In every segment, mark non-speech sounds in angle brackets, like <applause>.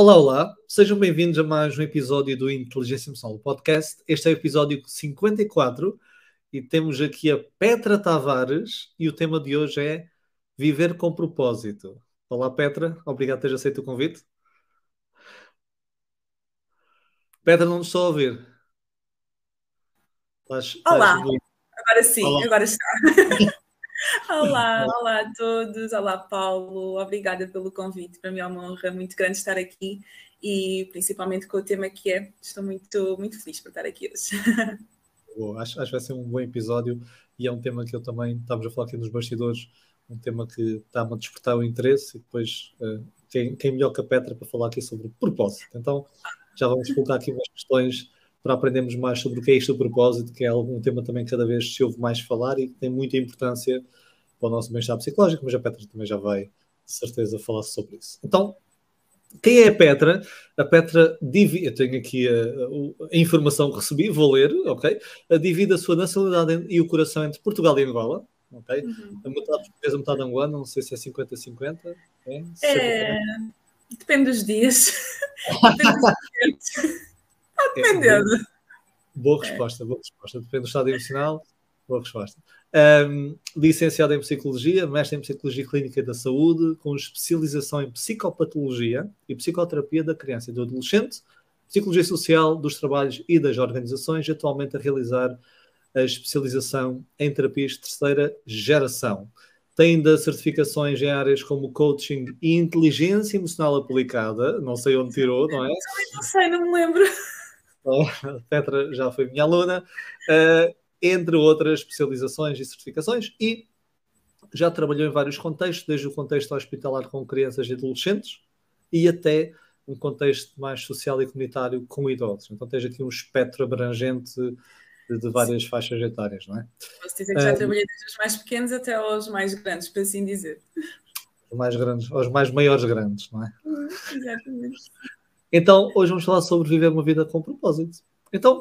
Olá, olá, sejam bem-vindos a mais um episódio do Inteligência Emocional Podcast. Este é o episódio 54 e temos aqui a Petra Tavares e o tema de hoje é Viver com Propósito. Olá, Petra, obrigado por teres aceito o convite. Petra, não nos estou a ouvir. Estás, olá, estás agora sim, olá. agora está. <laughs> <laughs> Olá, olá a todos, olá Paulo, obrigada pelo convite. Para mim é uma honra muito grande estar aqui e principalmente com o tema que é. Estou muito, muito feliz por estar aqui hoje. <laughs> Acho, acho que vai ser um bom episódio e é um tema que eu também estávamos a falar aqui nos bastidores, um tema que está-me a despertar o interesse e depois uh, quem, quem melhor que a Petra para falar aqui sobre propósito. Então já vamos colocar aqui umas questões para aprendermos mais sobre o que é isto do propósito, que é algum tema também que cada vez se ouve mais falar e que tem muita importância para o nosso bem-estar psicológico, mas a Petra também já vai, de certeza, falar sobre isso. Então, quem é a Petra? A Petra divide, eu tenho aqui a, a, informação que recebi, vou ler, ok? A divide a sua nacionalidade e o coração entre Portugal e Angola, ok? Uhum. A metade portuguesa, metade angolana, não sei se é 50-50. É, é... Depende dos dias. <laughs> Depende dos dias. Dependendo. É, boa resposta, boa resposta. Depende do estado emocional, boa resposta. Um, licenciado em Psicologia, mestre em Psicologia Clínica da Saúde, com especialização em Psicopatologia e Psicoterapia da Criança e do Adolescente, Psicologia Social dos Trabalhos e das Organizações, atualmente a realizar a especialização em Terapias de Terceira Geração. Tem ainda certificações em áreas como coaching e inteligência emocional aplicada, não sei onde tirou, não é? Não sei, não me lembro. A Petra já foi minha aluna, uh, entre outras especializações e certificações, e já trabalhou em vários contextos, desde o contexto hospitalar com crianças e adolescentes e até um contexto mais social e comunitário com idosos. Então tens aqui um espectro abrangente de, de várias Sim. faixas etárias, não é? Posso dizer que já uh, trabalhei desde os mais pequenos até aos mais grandes, para assim dizer. Os mais grandes, aos mais maiores grandes, não é? Exatamente. Então, hoje vamos falar sobre viver uma vida com propósito. Então,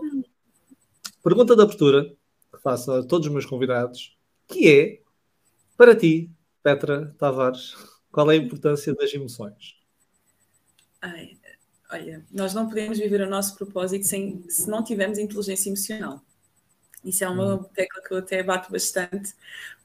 pergunta de abertura que faço a todos os meus convidados, que é, para ti, Petra Tavares, qual é a importância das emoções? Ai, olha, nós não podemos viver o nosso propósito sem, se não tivermos inteligência emocional. Isso é uma hum. tecla que eu até bato bastante,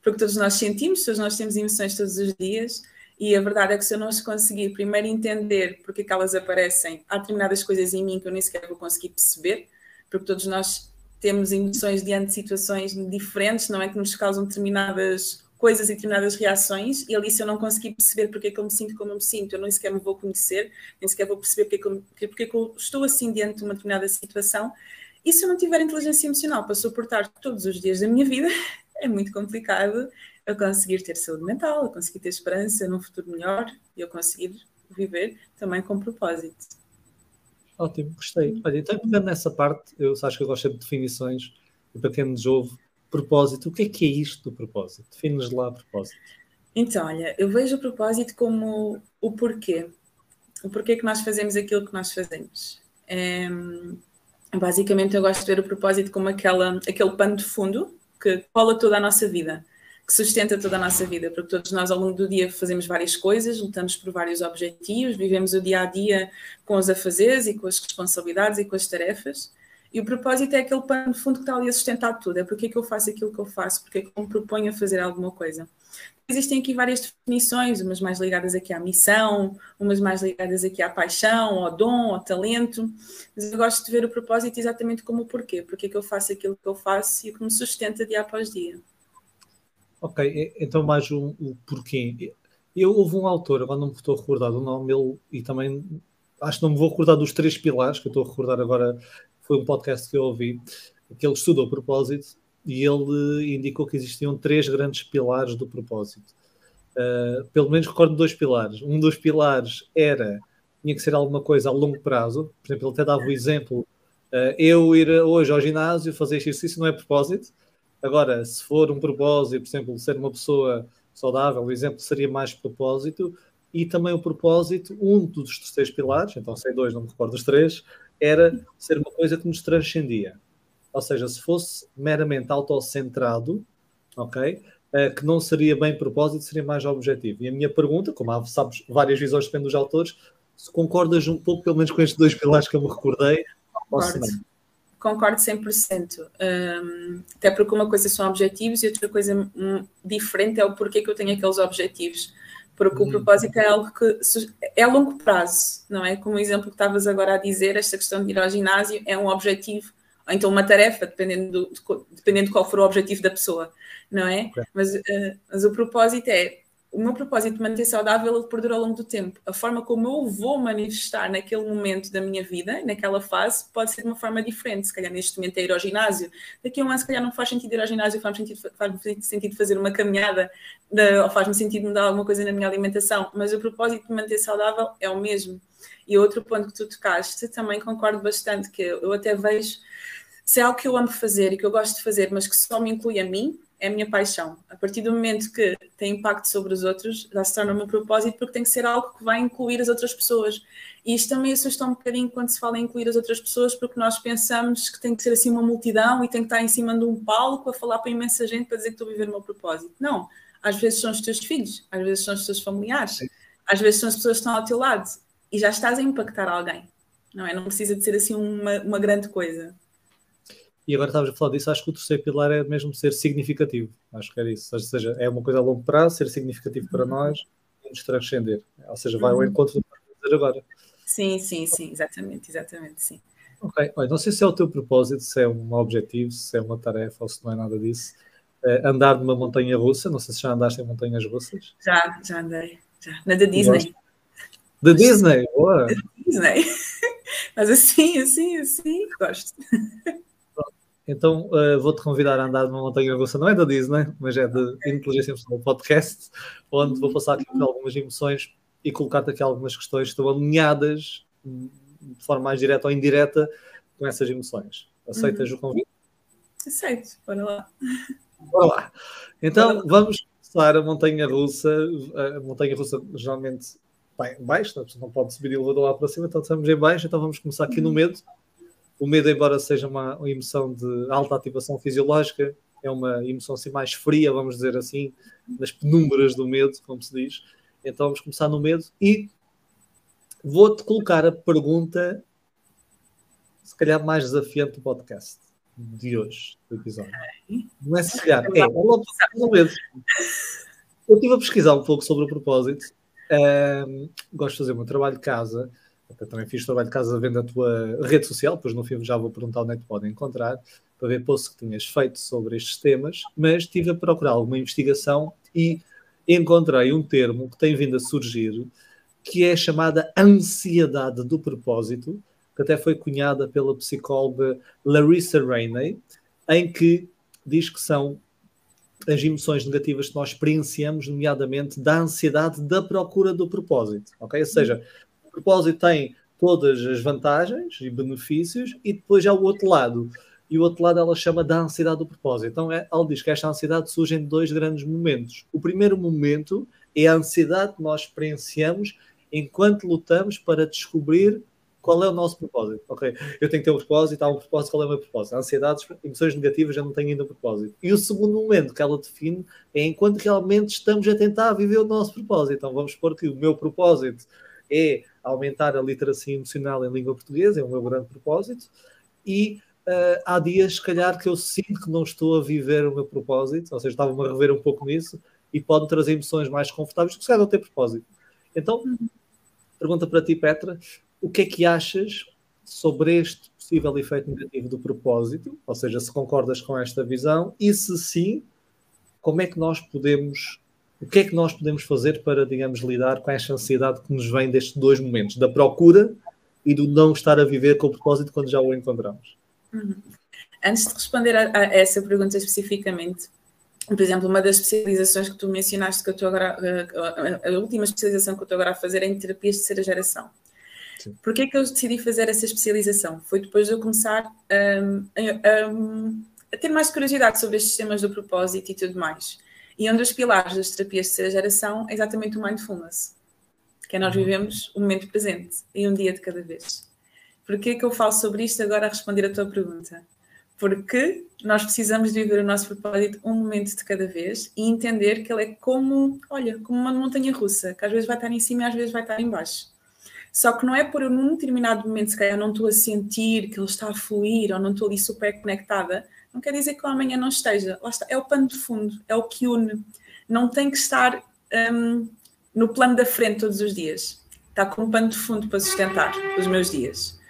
porque todos nós sentimos, todos nós temos emoções todos os dias, e a verdade é que se eu não as conseguir primeiro entender porque é que elas aparecem, há determinadas coisas em mim que eu nem sequer vou conseguir perceber, porque todos nós temos emoções diante de situações diferentes, não é? Que nos causam determinadas coisas e determinadas reações, e ali se eu não conseguir perceber porque é que eu me sinto como eu me sinto, eu nem sequer me vou conhecer, nem sequer vou perceber porque é que eu, porque é que eu estou assim diante de uma determinada situação, e se eu não tiver inteligência emocional para suportar todos os dias da minha vida, <laughs> é muito complicado eu conseguir ter saúde mental, eu conseguir ter esperança num futuro melhor e eu conseguir viver também com propósito. Ótimo, gostei. Olha, então pegando nessa parte, eu acho que eu gosto de definições, e para quem nos ouve, propósito, o que é que é isto do propósito? Define-nos lá a propósito. Então, olha, eu vejo o propósito como o porquê. O porquê que nós fazemos aquilo que nós fazemos. É, basicamente, eu gosto de ver o propósito como aquela, aquele pano de fundo que cola toda a nossa vida que sustenta toda a nossa vida, porque todos nós ao longo do dia fazemos várias coisas, lutamos por vários objetivos, vivemos o dia a dia com os afazeres e com as responsabilidades e com as tarefas. E o propósito é aquele pano de fundo que está ali a sustentar tudo. É porque é que eu faço aquilo que eu faço, porque é que eu me proponho a fazer alguma coisa. Existem aqui várias definições, umas mais ligadas aqui à missão, umas mais ligadas aqui à paixão, ao dom, ao talento. Mas eu gosto de ver o propósito exatamente como o porquê. Porque é que eu faço aquilo que eu faço e o que me sustenta dia após dia. Ok, então mais um, um porquê. Eu houve um autor, agora não me estou a recordar do nome, ele, e também acho que não me vou recordar dos três pilares, que eu estou a recordar agora, foi um podcast que eu ouvi, que ele estudou propósito, e ele indicou que existiam três grandes pilares do propósito. Uh, pelo menos recordo dois pilares. Um dos pilares era, tinha que ser alguma coisa a longo prazo, por exemplo, ele até dava o exemplo, uh, eu ir hoje ao ginásio fazer exercício não é propósito, Agora, se for um propósito, por exemplo, ser uma pessoa saudável, o exemplo seria mais propósito, e também o propósito, um dos terceiros pilares, então sei dois, não me recordo os três, era ser uma coisa que nos transcendia. Ou seja, se fosse meramente autocentrado, ok? Uh, que não seria bem propósito, seria mais objetivo. E a minha pergunta, como há, sabes, várias visões dependem dos autores, se concordas um pouco, pelo menos com estes dois pilares que eu me recordei, Concordo. Concordo 100%. Um, até porque uma coisa são objetivos e outra coisa um, diferente é o porquê que eu tenho aqueles objetivos. Porque hum. o propósito é algo que é a longo prazo, não é? Como o exemplo que estavas agora a dizer, esta questão de ir ao ginásio é um objetivo, ou então uma tarefa, dependendo, do, dependendo de qual for o objetivo da pessoa, não é? Okay. Mas, uh, mas o propósito é o meu propósito de manter saudável ele perdura ao longo do tempo. A forma como eu vou manifestar naquele momento da minha vida, naquela fase, pode ser de uma forma diferente. Se calhar neste momento é ir ao ginásio. Daqui a um ano, se calhar não faz sentido ir ao ginásio, faz sentido, faz sentido fazer uma caminhada, ou faz-me sentido mudar alguma coisa na minha alimentação. Mas o propósito de manter saudável é o mesmo. E outro ponto que tu tocaste, também concordo bastante, que eu até vejo, se é algo que eu amo fazer e que eu gosto de fazer, mas que só me inclui a mim, é a minha paixão. A partir do momento que tem impacto sobre os outros, já se torna o meu propósito, porque tem que ser algo que vai incluir as outras pessoas. E isto também assusta um bocadinho quando se fala em incluir as outras pessoas, porque nós pensamos que tem que ser assim uma multidão e tem que estar em cima de um palco a falar para imensa gente para dizer que estou a viver o meu propósito. Não. Às vezes são os teus filhos, às vezes são os teus familiares, às vezes são as pessoas que estão ao teu lado e já estás a impactar alguém. Não é? Não precisa de ser assim uma, uma grande coisa. E agora estavas a falar disso, acho que o terceiro pilar é mesmo ser significativo. Acho que era isso. Ou seja, é uma coisa a longo prazo, ser significativo para uhum. nós e nos transcender. Ou seja, vai ao uhum. encontro do que a dizer agora. Sim, sim, sim, exatamente, exatamente, sim. Ok, Olha, não sei se é o teu propósito, se é um objetivo, se é uma tarefa ou se não é nada disso. Uh, andar numa montanha russa, não sei se já andaste em montanhas russas. Já, já andei, já. Na da Disney. Da Disney, boa! <laughs> Da Disney. Mas assim, assim, assim, gosto. Então uh, vou-te convidar a andar numa montanha russa, não é da Disney, mas é de Inteligência Emocional Podcast, onde vou passar aqui por algumas emoções e colocar-te aqui algumas questões que estão alinhadas de forma mais direta ou indireta com essas emoções. Aceitas uhum. o convite? Aceito, bora lá. Bora lá. Então vamos começar a montanha russa. A montanha russa geralmente está em baixo, não, não pode subir elevador lá para cima, então estamos em baixo, então vamos começar aqui no uhum. medo o medo, embora seja uma, uma emoção de alta ativação fisiológica, é uma emoção assim mais fria, vamos dizer assim, nas penumbras do medo, como se diz. Então vamos começar no medo e vou-te colocar a pergunta, se calhar mais desafiante do podcast de hoje, do episódio. Não é se calhar, é, é logo no medo. Eu estive a pesquisar um pouco sobre o propósito. Um, gosto de fazer o meu trabalho de casa eu também fiz trabalho de casa vendo a tua rede social, pois no filme já vou perguntar onde é que podem encontrar, para ver posts que tinhas feito sobre estes temas, mas estive a procurar alguma investigação e encontrei um termo que tem vindo a surgir, que é chamada ansiedade do propósito, que até foi cunhada pela psicóloga Larissa Rainey, em que diz que são as emoções negativas que nós experienciamos, nomeadamente da ansiedade da procura do propósito, ok? Ou seja, propósito tem todas as vantagens e benefícios e depois há o outro lado. E o outro lado ela chama da ansiedade do propósito. Então é, ela diz que esta ansiedade surge em dois grandes momentos. O primeiro momento é a ansiedade que nós experienciamos enquanto lutamos para descobrir qual é o nosso propósito. Ok, eu tenho que ter um propósito, há um propósito, qual é o meu propósito? Ansiedades, emoções negativas, eu não tenho ainda um propósito. E o segundo momento que ela define é enquanto realmente estamos a tentar viver o nosso propósito. Então vamos supor que o meu propósito é aumentar a literacia emocional em língua portuguesa, é o meu grande propósito, e uh, há dias, se calhar, que eu sinto que não estou a viver o meu propósito, ou seja, estava-me a rever um pouco nisso, e pode trazer emoções mais confortáveis, que se calhar não tem propósito. Então, pergunta para ti, Petra, o que é que achas sobre este possível efeito negativo do propósito? Ou seja, se concordas com esta visão, e se sim, como é que nós podemos o que é que nós podemos fazer para, digamos, lidar com esta ansiedade que nos vem destes dois momentos, da procura e do não estar a viver com o propósito quando já o encontramos? Uhum. Antes de responder a, a, essa pergunta especificamente, por exemplo, uma das especializações que tu mencionaste, que eu estou agora, a, a, última especialização que eu estou agora a fazer é em terapias de terceira geração. Por que é que eu decidi fazer essa especialização? Foi depois de eu começar um, a, a, ter mais curiosidade sobre estes temas do propósito e tudo mais. E um dos pilares das terapias de terceira geração é exatamente o mindfulness, que é nós uhum. vivemos o momento presente e um dia de cada vez. Porquê que eu falo sobre isto agora a responder a tua pergunta? Porque nós precisamos de viver o nosso propósito um momento de cada vez e entender que ele é como, olha, como uma montanha russa, que às vezes vai estar em cima e às vezes vai estar em baixo. Só que não é por eu num determinado momento, se calhar não estou a sentir que ele está a fluir ou não estou ali super conectada, não quer dizer que o amanhã não esteja. Lá está, é o pano de fundo, é o que une. Não tem que estar um, no plano da frente todos os dias. Está com um pano de fundo para sustentar os meus dias.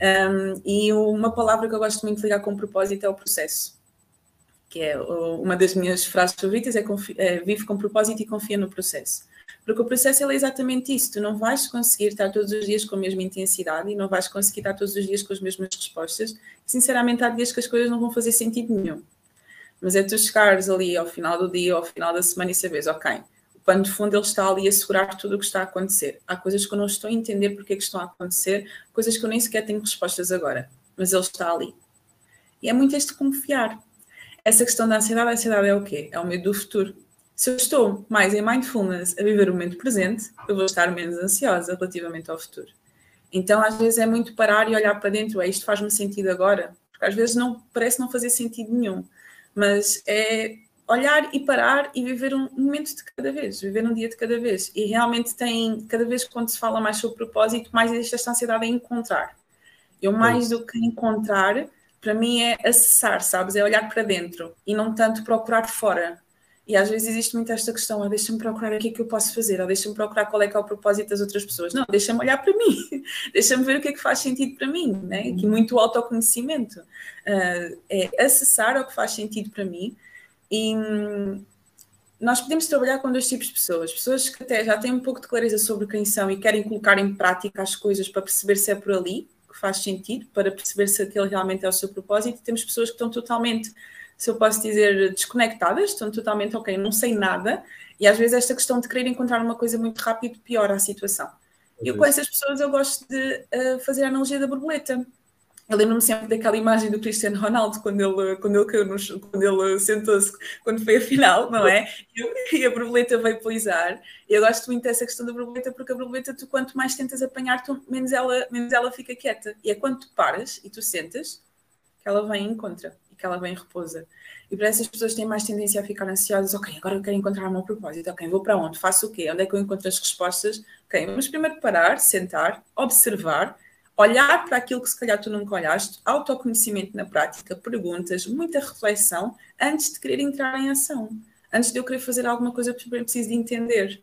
Um, e uma palavra que eu gosto muito de ligar com propósito é o processo. Que é uma das minhas frases favoritas, é, é vive com propósito e confia no processo. Porque o processo é exatamente isso. Tu não vais conseguir estar todos os dias com a mesma intensidade e não vais conseguir estar todos os dias com as mesmas respostas. Sinceramente, há dias que as coisas não vão fazer sentido nenhum. Mas é tu chegares ali ao final do dia, ao final da semana e saberes, ok, pano de fundo ele está ali a segurar tudo o que está a acontecer. Há coisas que eu não estou a entender porque é que estão a acontecer, coisas que eu nem sequer tenho respostas agora, mas ele está ali. E é muito este confiar. Essa questão da ansiedade, a ansiedade é o quê? É o medo do futuro. Se eu estou mais em mindfulness a viver o momento presente, eu vou estar menos ansiosa relativamente ao futuro. Então, às vezes é muito parar e olhar para dentro, é isto faz-me sentido agora, porque às vezes não parece não fazer sentido nenhum, mas é olhar e parar e viver um momento de cada vez, viver um dia de cada vez. E realmente tem, cada vez quando se fala mais sobre propósito, mais existe esta ansiedade em encontrar. Eu, mais do que encontrar, para mim é acessar, sabes? É olhar para dentro e não tanto procurar fora. E às vezes existe muito esta questão, ah, deixa-me procurar o que é que eu posso fazer, ou deixa-me procurar qual é que é o propósito das outras pessoas. Não, deixa-me olhar para mim, <laughs> deixa-me ver o que é que faz sentido para mim, né? Aqui muito autoconhecimento. Uh, é acessar o que faz sentido para mim, e nós podemos trabalhar com dois tipos de pessoas. Pessoas que até já têm um pouco de clareza sobre quem são e querem colocar em prática as coisas para perceber se é por ali que faz sentido, para perceber se aquele realmente é o seu propósito. E temos pessoas que estão totalmente, se eu posso dizer, desconectadas, estão totalmente, ok, não sei nada. E às vezes esta questão de querer encontrar uma coisa muito rápido piora a situação. E com essas pessoas eu gosto de uh, fazer a analogia da borboleta. Eu lembro-me sempre daquela imagem do Cristiano Ronaldo quando ele, quando ele caiu nos, quando ele sentou-se, quando foi a final, não é? E, a borboleta veio poisar. Eu gosto muito dessa questão da borboleta porque a borboleta, tu quanto mais tentas apanhar, tu, menos, ela, menos ela fica quieta. E é quando tu paras e tu sentas que ela vem e encontra que ela vem repousa. E para essas pessoas têm mais tendência a ficar ansiosas, ok, agora eu quero encontrar o meu propósito, ok, vou para onde? Faço o quê? Onde é que eu encontro as respostas? Ok, vamos primeiro parar, sentar, observar olhar para aquilo que se calhar tu nunca olhaste, autoconhecimento na prática, perguntas, muita reflexão antes de querer entrar em ação, antes de eu querer fazer alguma coisa eu preciso de entender.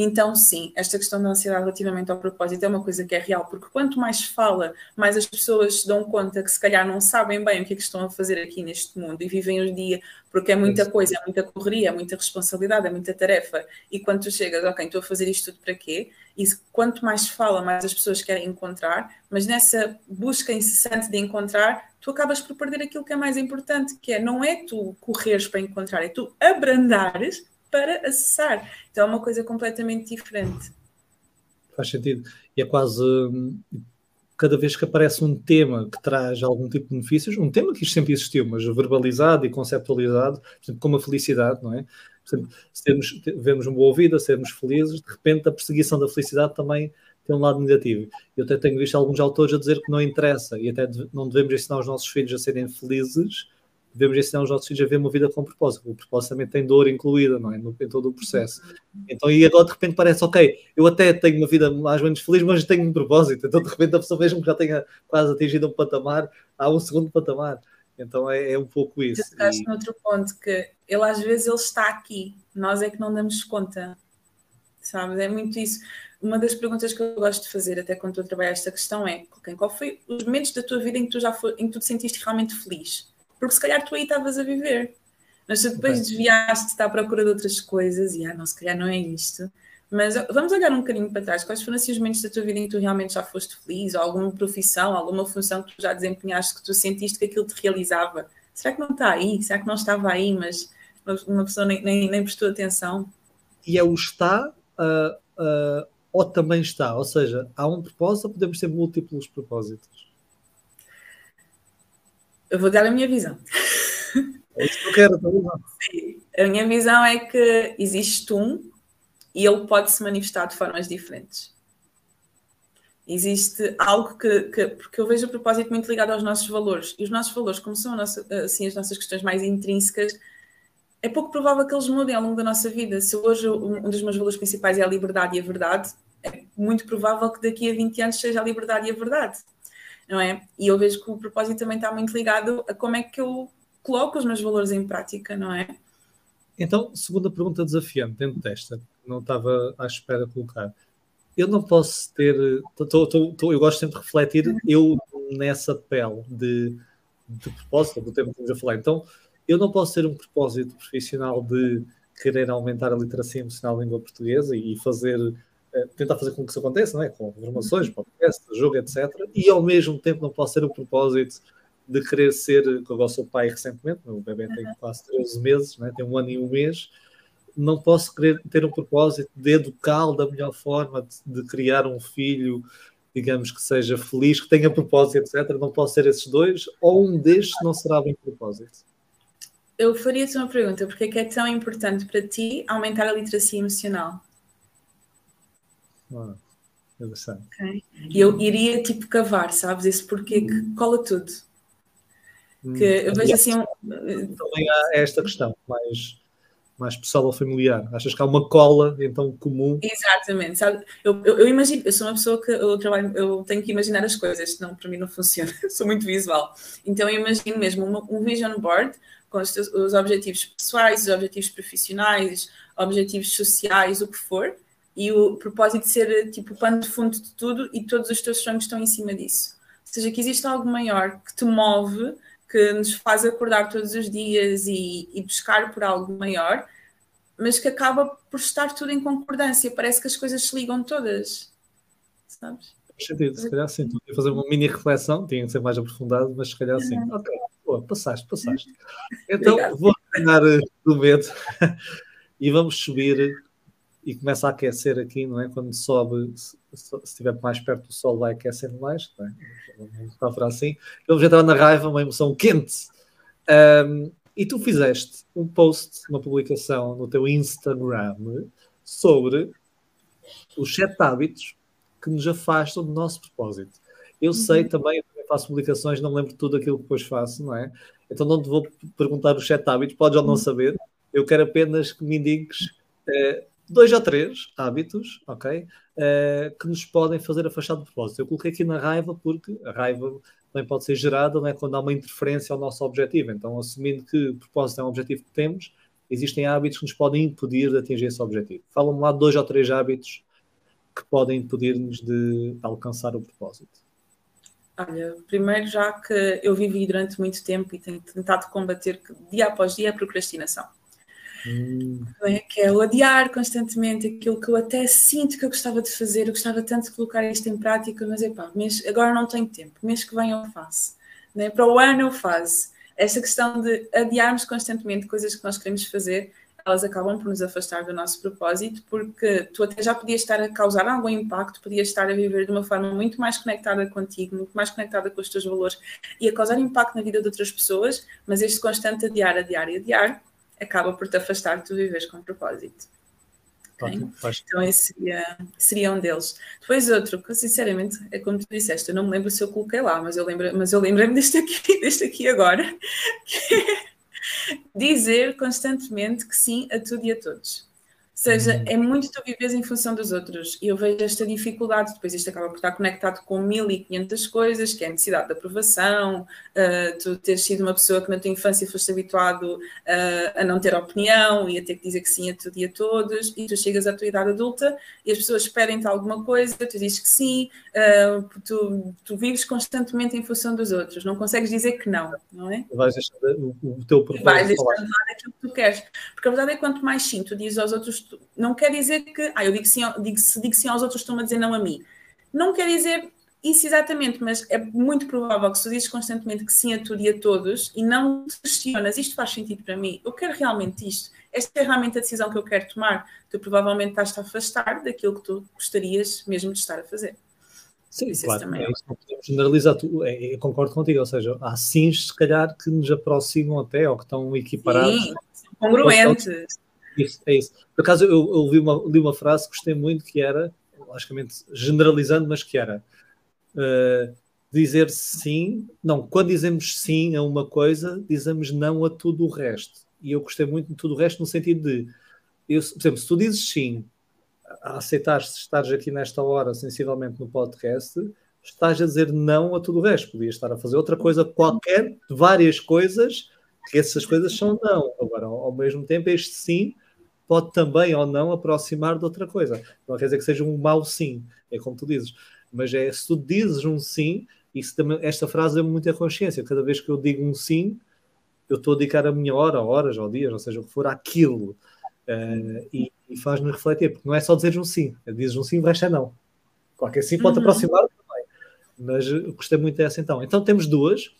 Então, sim, esta questão da ansiedade relativamente ao propósito é uma coisa que é real, porque quanto mais fala, mais as pessoas se dão conta que se calhar não sabem bem o que é que estão a fazer aqui neste mundo e vivem o dia, porque é muita coisa, é muita correria, é muita responsabilidade, é muita tarefa. E quando tu chegas, ok, estou a fazer isto tudo para quê? E quanto mais fala, mais as pessoas querem encontrar, mas nessa busca incessante de encontrar, tu acabas por perder aquilo que é mais importante, que é não é tu correres para encontrar, é tu abrandares para acessar. Então é uma coisa completamente diferente. Faz sentido. E é quase cada vez que aparece um tema que traz algum tipo de benefícios, um tema que sempre existiu, mas verbalizado e conceptualizado, por exemplo, como a felicidade, não é? Se temos, vemos uma boa vida, sermos felizes, de repente a perseguição da felicidade também tem um lado negativo. Eu até tenho visto alguns autores a dizer que não interessa e até não devemos ensinar os nossos filhos a serem felizes, devemos ensinar os nossos filhos a ver uma vida com propósito. O propósito também tem dor incluída, não é? No, em todo o processo. Então, e agora de repente parece, ok, eu até tenho uma vida mais ou menos feliz, mas tenho um propósito. Então, de repente, a pessoa mesmo que já tenha quase atingido um patamar, há um segundo patamar. Então é, é um pouco isso. Tu estás e... noutro ponto que ele às vezes ele está aqui, nós é que não damos conta, sabes? É muito isso. Uma das perguntas que eu gosto de fazer, até quando estou a trabalhar esta questão, é qual foi os momentos da tua vida em que tu já foi, em que tu te sentiste realmente feliz? Porque se calhar tu aí estavas a viver, mas tu depois desviaste, está à procura de outras coisas e ah, não, se calhar não é isto. Mas vamos olhar um bocadinho para trás. Quais foram assim, os momentos da tua vida em que tu realmente já foste feliz? Ou alguma profissão, alguma função que tu já desempenhaste que tu sentiste que aquilo te realizava? Será que não está aí? Será que não estava aí, mas uma pessoa nem, nem, nem prestou atenção? E é o está uh, uh, ou também está? Ou seja, há um propósito ou podemos ter múltiplos propósitos? Eu vou dar a minha visão. É isso que eu quero, tá Sim. A minha visão é que existe um e ele pode se manifestar de formas diferentes. Existe algo que, que, porque eu vejo o propósito muito ligado aos nossos valores, e os nossos valores, como são nossa, assim, as nossas questões mais intrínsecas, é pouco provável que eles mudem ao longo da nossa vida. Se hoje um dos meus valores principais é a liberdade e a verdade, é muito provável que daqui a 20 anos seja a liberdade e a verdade, não é? E eu vejo que o propósito também está muito ligado a como é que eu coloco os meus valores em prática, não é? Então, segunda pergunta desafiante dentro desta, não estava à espera de colocar. Eu não posso ter. Tô, tô, tô, eu gosto sempre de refletir eu nessa pele de, de propósito, do tema que a falar. Então, eu não posso ter um propósito profissional de querer aumentar a literacia emocional da língua portuguesa e fazer tentar fazer com que isso aconteça, não é? com informações, podcast, jogo, etc. E ao mesmo tempo não posso ter o propósito de querer ser, como eu sou pai recentemente, o bebê tem quase 13 meses, é? tem um ano e um mês, não posso querer ter um propósito de educá-lo da melhor forma, de, de, criar um filho, digamos, que seja feliz, que tenha propósito, etc. Não posso ser esses dois, ou um destes não será bem propósito? Eu faria-te uma pergunta, porque é que é tão importante para ti aumentar a literacia emocional? Ah, interessante. Okay. E eu iria tipo cavar, sabes? Esse porquê que cola tudo. Que hum, eu vejo assim. Também há esta questão, mais, mais pessoal ou familiar. Achas que há uma cola então comum? Exatamente, sabe? Eu, eu, eu, imagino, eu sou uma pessoa que eu trabalho, eu tenho que imaginar as coisas, senão para mim não funciona. <laughs> Sou muito visual. Então eu imagino mesmo um vision board com os, os objetivos pessoais, os objetivos profissionais, objetivos sociais, o que for e o propósito de ser tipo o pano de fundo de tudo e todos os teus sonhos estão em cima disso. Ou seja, que existe algo maior que te move, que nos faz acordar todos os dias e, e buscar por algo maior, mas que acaba por estar tudo em concordância. Parece que as coisas se ligam todas. Sabes? Sentido, se calhar sim. Tu ia fazer uma mini reflexão, tinha que ser mais aprofundado, mas se calhar sim. Uhum. Ok, boa, passaste, passaste. <laughs> Então Obrigada. vou terminar do medo <laughs> e vamos subir e começa a aquecer aqui, não é? Quando sobe, se, se estiver mais perto do sol, vai aquecendo mais, não é? Assim. Vamos entrar na raiva, uma emoção quente. Um, e tu fizeste um post, uma publicação no teu Instagram sobre os sete hábitos que nos afastam do nosso propósito. Eu uhum. sei também, eu também faço publicações, não lembro tudo aquilo que depois faço, não é? Então não te vou perguntar os sete hábitos, podes ou não uhum. saber. Eu quero apenas que me indiques eh, dois ou três hábitos, ok? Uh, que nos podem fazer afastar do propósito. Eu coloquei aqui na raiva porque a raiva também pode ser gerada né, quando há uma interferência ao nosso objetivo. Então, assumindo que o propósito é um objetivo que temos, existem hábitos que nos podem impedir de atingir esse objetivo. Fala-me lá de dois ou três hábitos que podem impedir-nos de alcançar o propósito. Olha, primeiro já que eu vivi durante muito tempo e tenho tentado combater dia após dia a procrastinação. Hum. É? Que é o adiar constantemente aquilo que eu até sinto que eu gostava de fazer, eu gostava tanto de colocar isto em prática, mas é pá, mês, agora não tenho tempo, mês que vem eu faço, né? para o ano eu faço. Esta questão de adiarmos constantemente coisas que nós queremos fazer, elas acabam por nos afastar do nosso propósito, porque tu até já podias estar a causar algum impacto, podias estar a viver de uma forma muito mais conectada contigo, muito mais conectada com os teus valores e a causar impacto na vida de outras pessoas, mas este constante adiar, adiar e adiar acaba por te afastar de tu viveres com propósito. Okay? Então esse seria, seria um deles. Depois outro, que sinceramente, é como tu disseste, eu não me lembro se eu coloquei lá, mas eu lembro, mas eu lembrei-me deste aqui, <laughs> deste aqui agora, <laughs> que é dizer constantemente que sim a tudo e a todos seja, uhum. é muito tu vives em função dos outros. E eu vejo esta dificuldade, depois isto acaba por estar conectado com 1500 coisas, que é a necessidade de aprovação, uh, tu teres sido uma pessoa que na tua infância foste habituado uh, a não ter opinião e a ter que dizer que sim a tudo e a todos, e tu chegas à tua idade adulta e as pessoas esperem-te alguma coisa, tu dizes que sim, uh, tu, tu vives constantemente em função dos outros, não consegues dizer que não, não é? Vais deixar o, o teu propósito. Vais deixar de aquilo que tu queres, porque a verdade é que quanto mais sim tu dizes aos outros não quer dizer que, ah, eu digo sim, digo, se digo sim aos outros, estou-me a dizer não a mim. Não quer dizer isso exatamente, mas é muito provável que se dizes constantemente que sim a tudo e a todos e não te questionas, isto faz sentido para mim, eu quero realmente isto, esta é realmente a decisão que eu quero tomar, tu provavelmente estás-te a afastar daquilo que tu gostarias mesmo de estar a fazer. Sim, isso claro, também é isso, não podemos generalizar tudo, é, eu concordo contigo, ou seja, há sims se calhar que nos aproximam até ou que estão equiparados. Sim, congruentes. Isso, é isso. Por acaso eu, eu li, uma, li uma frase que gostei muito que era, logicamente generalizando, mas que era uh, dizer sim, não, quando dizemos sim a uma coisa, dizemos não a tudo o resto. E eu gostei muito de tudo o resto no sentido de, eu, por exemplo, se tu dizes sim a aceitar se estares aqui nesta hora, sensivelmente no podcast, estás a dizer não a tudo o resto. Podias estar a fazer outra coisa qualquer, várias coisas, que essas coisas são não. Agora, ao mesmo tempo, este sim pode também ou não aproximar de outra coisa. Não quer dizer que seja um mau sim, é como tu dizes. Mas é se tu dizes um sim, isso também, esta frase é muita consciência. Cada vez que eu digo um sim, eu estou a dedicar a minha hora, horas ou dias, ou seja, o que for aquilo. Uh, e, e faz-me refletir, porque não é só dizer um sim, é dizes um sim, o resto é não. Qualquer sim pode uhum. aproximar também, mas gostei muito dessa então. Então temos duas: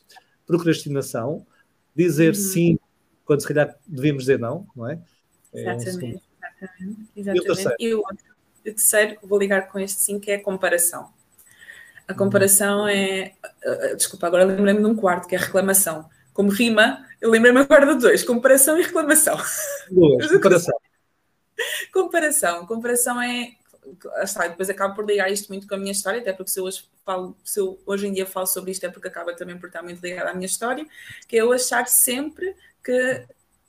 procrastinação, dizer uhum. sim quando se calhar devíamos dizer não, não é? Exatamente, exatamente. exatamente. E o terceiro? E o, o terceiro, vou ligar com este sim, que é a comparação. A comparação uhum. é. Uh, desculpa, agora lembrei-me de um quarto, que é a reclamação. Como rima, eu lembrei-me agora de dois: comparação e reclamação. Duas, <laughs> comparação. comparação. Comparação é. Está, depois acabo por ligar isto muito com a minha história, até porque se eu, hoje falo, se eu hoje em dia falo sobre isto é porque acaba também por estar muito ligado à minha história, que é eu achar sempre que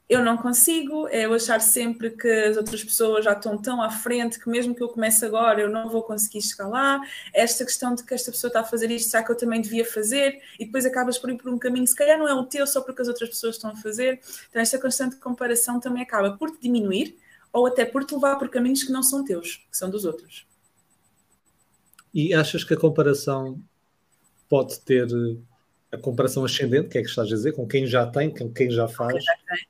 eu não consigo, é eu achar sempre que as outras pessoas já estão tão à frente que mesmo que eu comece agora eu não vou conseguir chegar lá. Esta questão de que esta pessoa está a fazer isto, será que eu também devia fazer? E depois acabas por ir por um caminho, se calhar não é o teu só porque as outras pessoas estão a fazer. Então esta constante comparação também acaba por te diminuir ou até por te levar por caminhos que não são teus, que são dos outros. E achas que a comparação pode ter a comparação ascendente, que é que estás a dizer, com quem já tem, com quem já faz.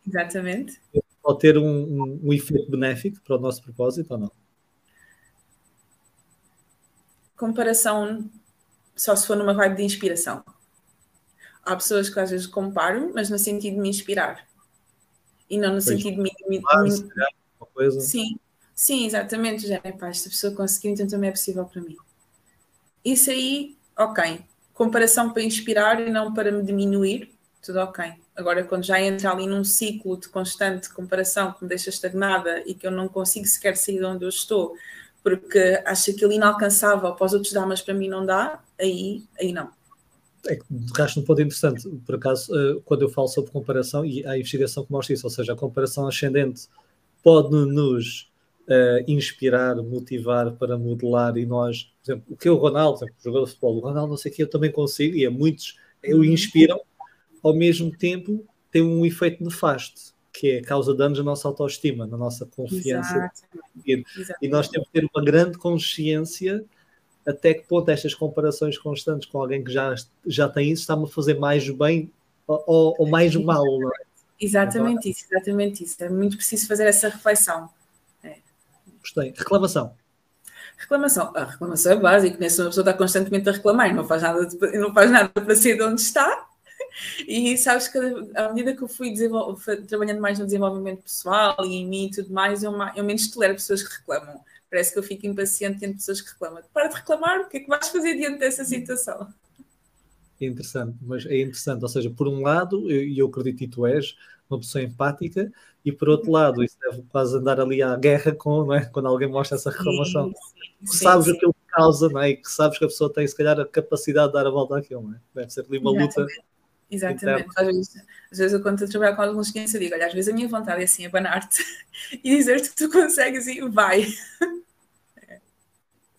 Exatamente. Pode ter um, um, um efeito benéfico para o nosso propósito ou não? Comparação só se for numa vibe de inspiração. Há pessoas que às vezes comparam, mas no sentido de me inspirar. E não no pois, sentido de me. me, me... Sim, sim, exatamente. Já é pá, esta pessoa conseguiu, então também é possível para mim. Isso aí, ok comparação para inspirar e não para me diminuir, tudo ok. Agora, quando já entra ali num ciclo de constante comparação que me deixa estagnada e que eu não consigo sequer sair de onde eu estou, porque acho aquilo inalcançável para os outros dá, mas para mim não dá, aí, aí não. É que tocaste um ponto interessante, por acaso, eh, quando eu falo sobre comparação, e a investigação que mostra isso, ou seja, a comparação ascendente pode nos uh, inspirar, motivar para modelar e nós, por exemplo, o que é o Ronaldo, exemplo, jogador de futebol, o Ronaldo não sei o que eu também consigo e a muitos eu uhum. inspiram, ao mesmo tempo tem um efeito nefasto, que é causa danos na nossa autoestima, na nossa confiança. E, e nós temos que ter uma grande consciência até que ponto estas comparações constantes com alguém que já, já tem isso está-me a fazer mais bem ou, ou mais mal. É? Exatamente então, isso, exatamente isso. É muito preciso fazer essa reflexão. Gostei. Reclamação. Reclamação. A reclamação é básica, né? Se uma pessoa está constantemente a reclamar e não faz nada, de, não faz nada para sair de onde está, e sabes que à medida que eu fui trabalhando mais no desenvolvimento pessoal e em mim e tudo mais, eu, eu menos tolero pessoas que reclamam. Parece que eu fico impaciente diante de pessoas que reclamam. Para de reclamar, o que é que vais fazer diante dessa situação? É interessante, mas é interessante. Ou seja, por um lado, e eu, eu acredito que tu és uma pessoa empática, e por outro lado, isso deve quase andar ali à guerra com, não é? Quando alguém mostra essa reclamação. Sim, sim, sabes sim. aquilo que causa, não é? E que sabes que a pessoa tem, se calhar, a capacidade de dar a volta àquilo, não é? Deve ser ali uma luta. Exatamente. Às vezes, às vezes, eu, quando estou a trabalhar com alguns clientes, eu digo: olha, às vezes a minha vontade é assim, abanar-te <laughs> e dizer-te que tu consegues e vai.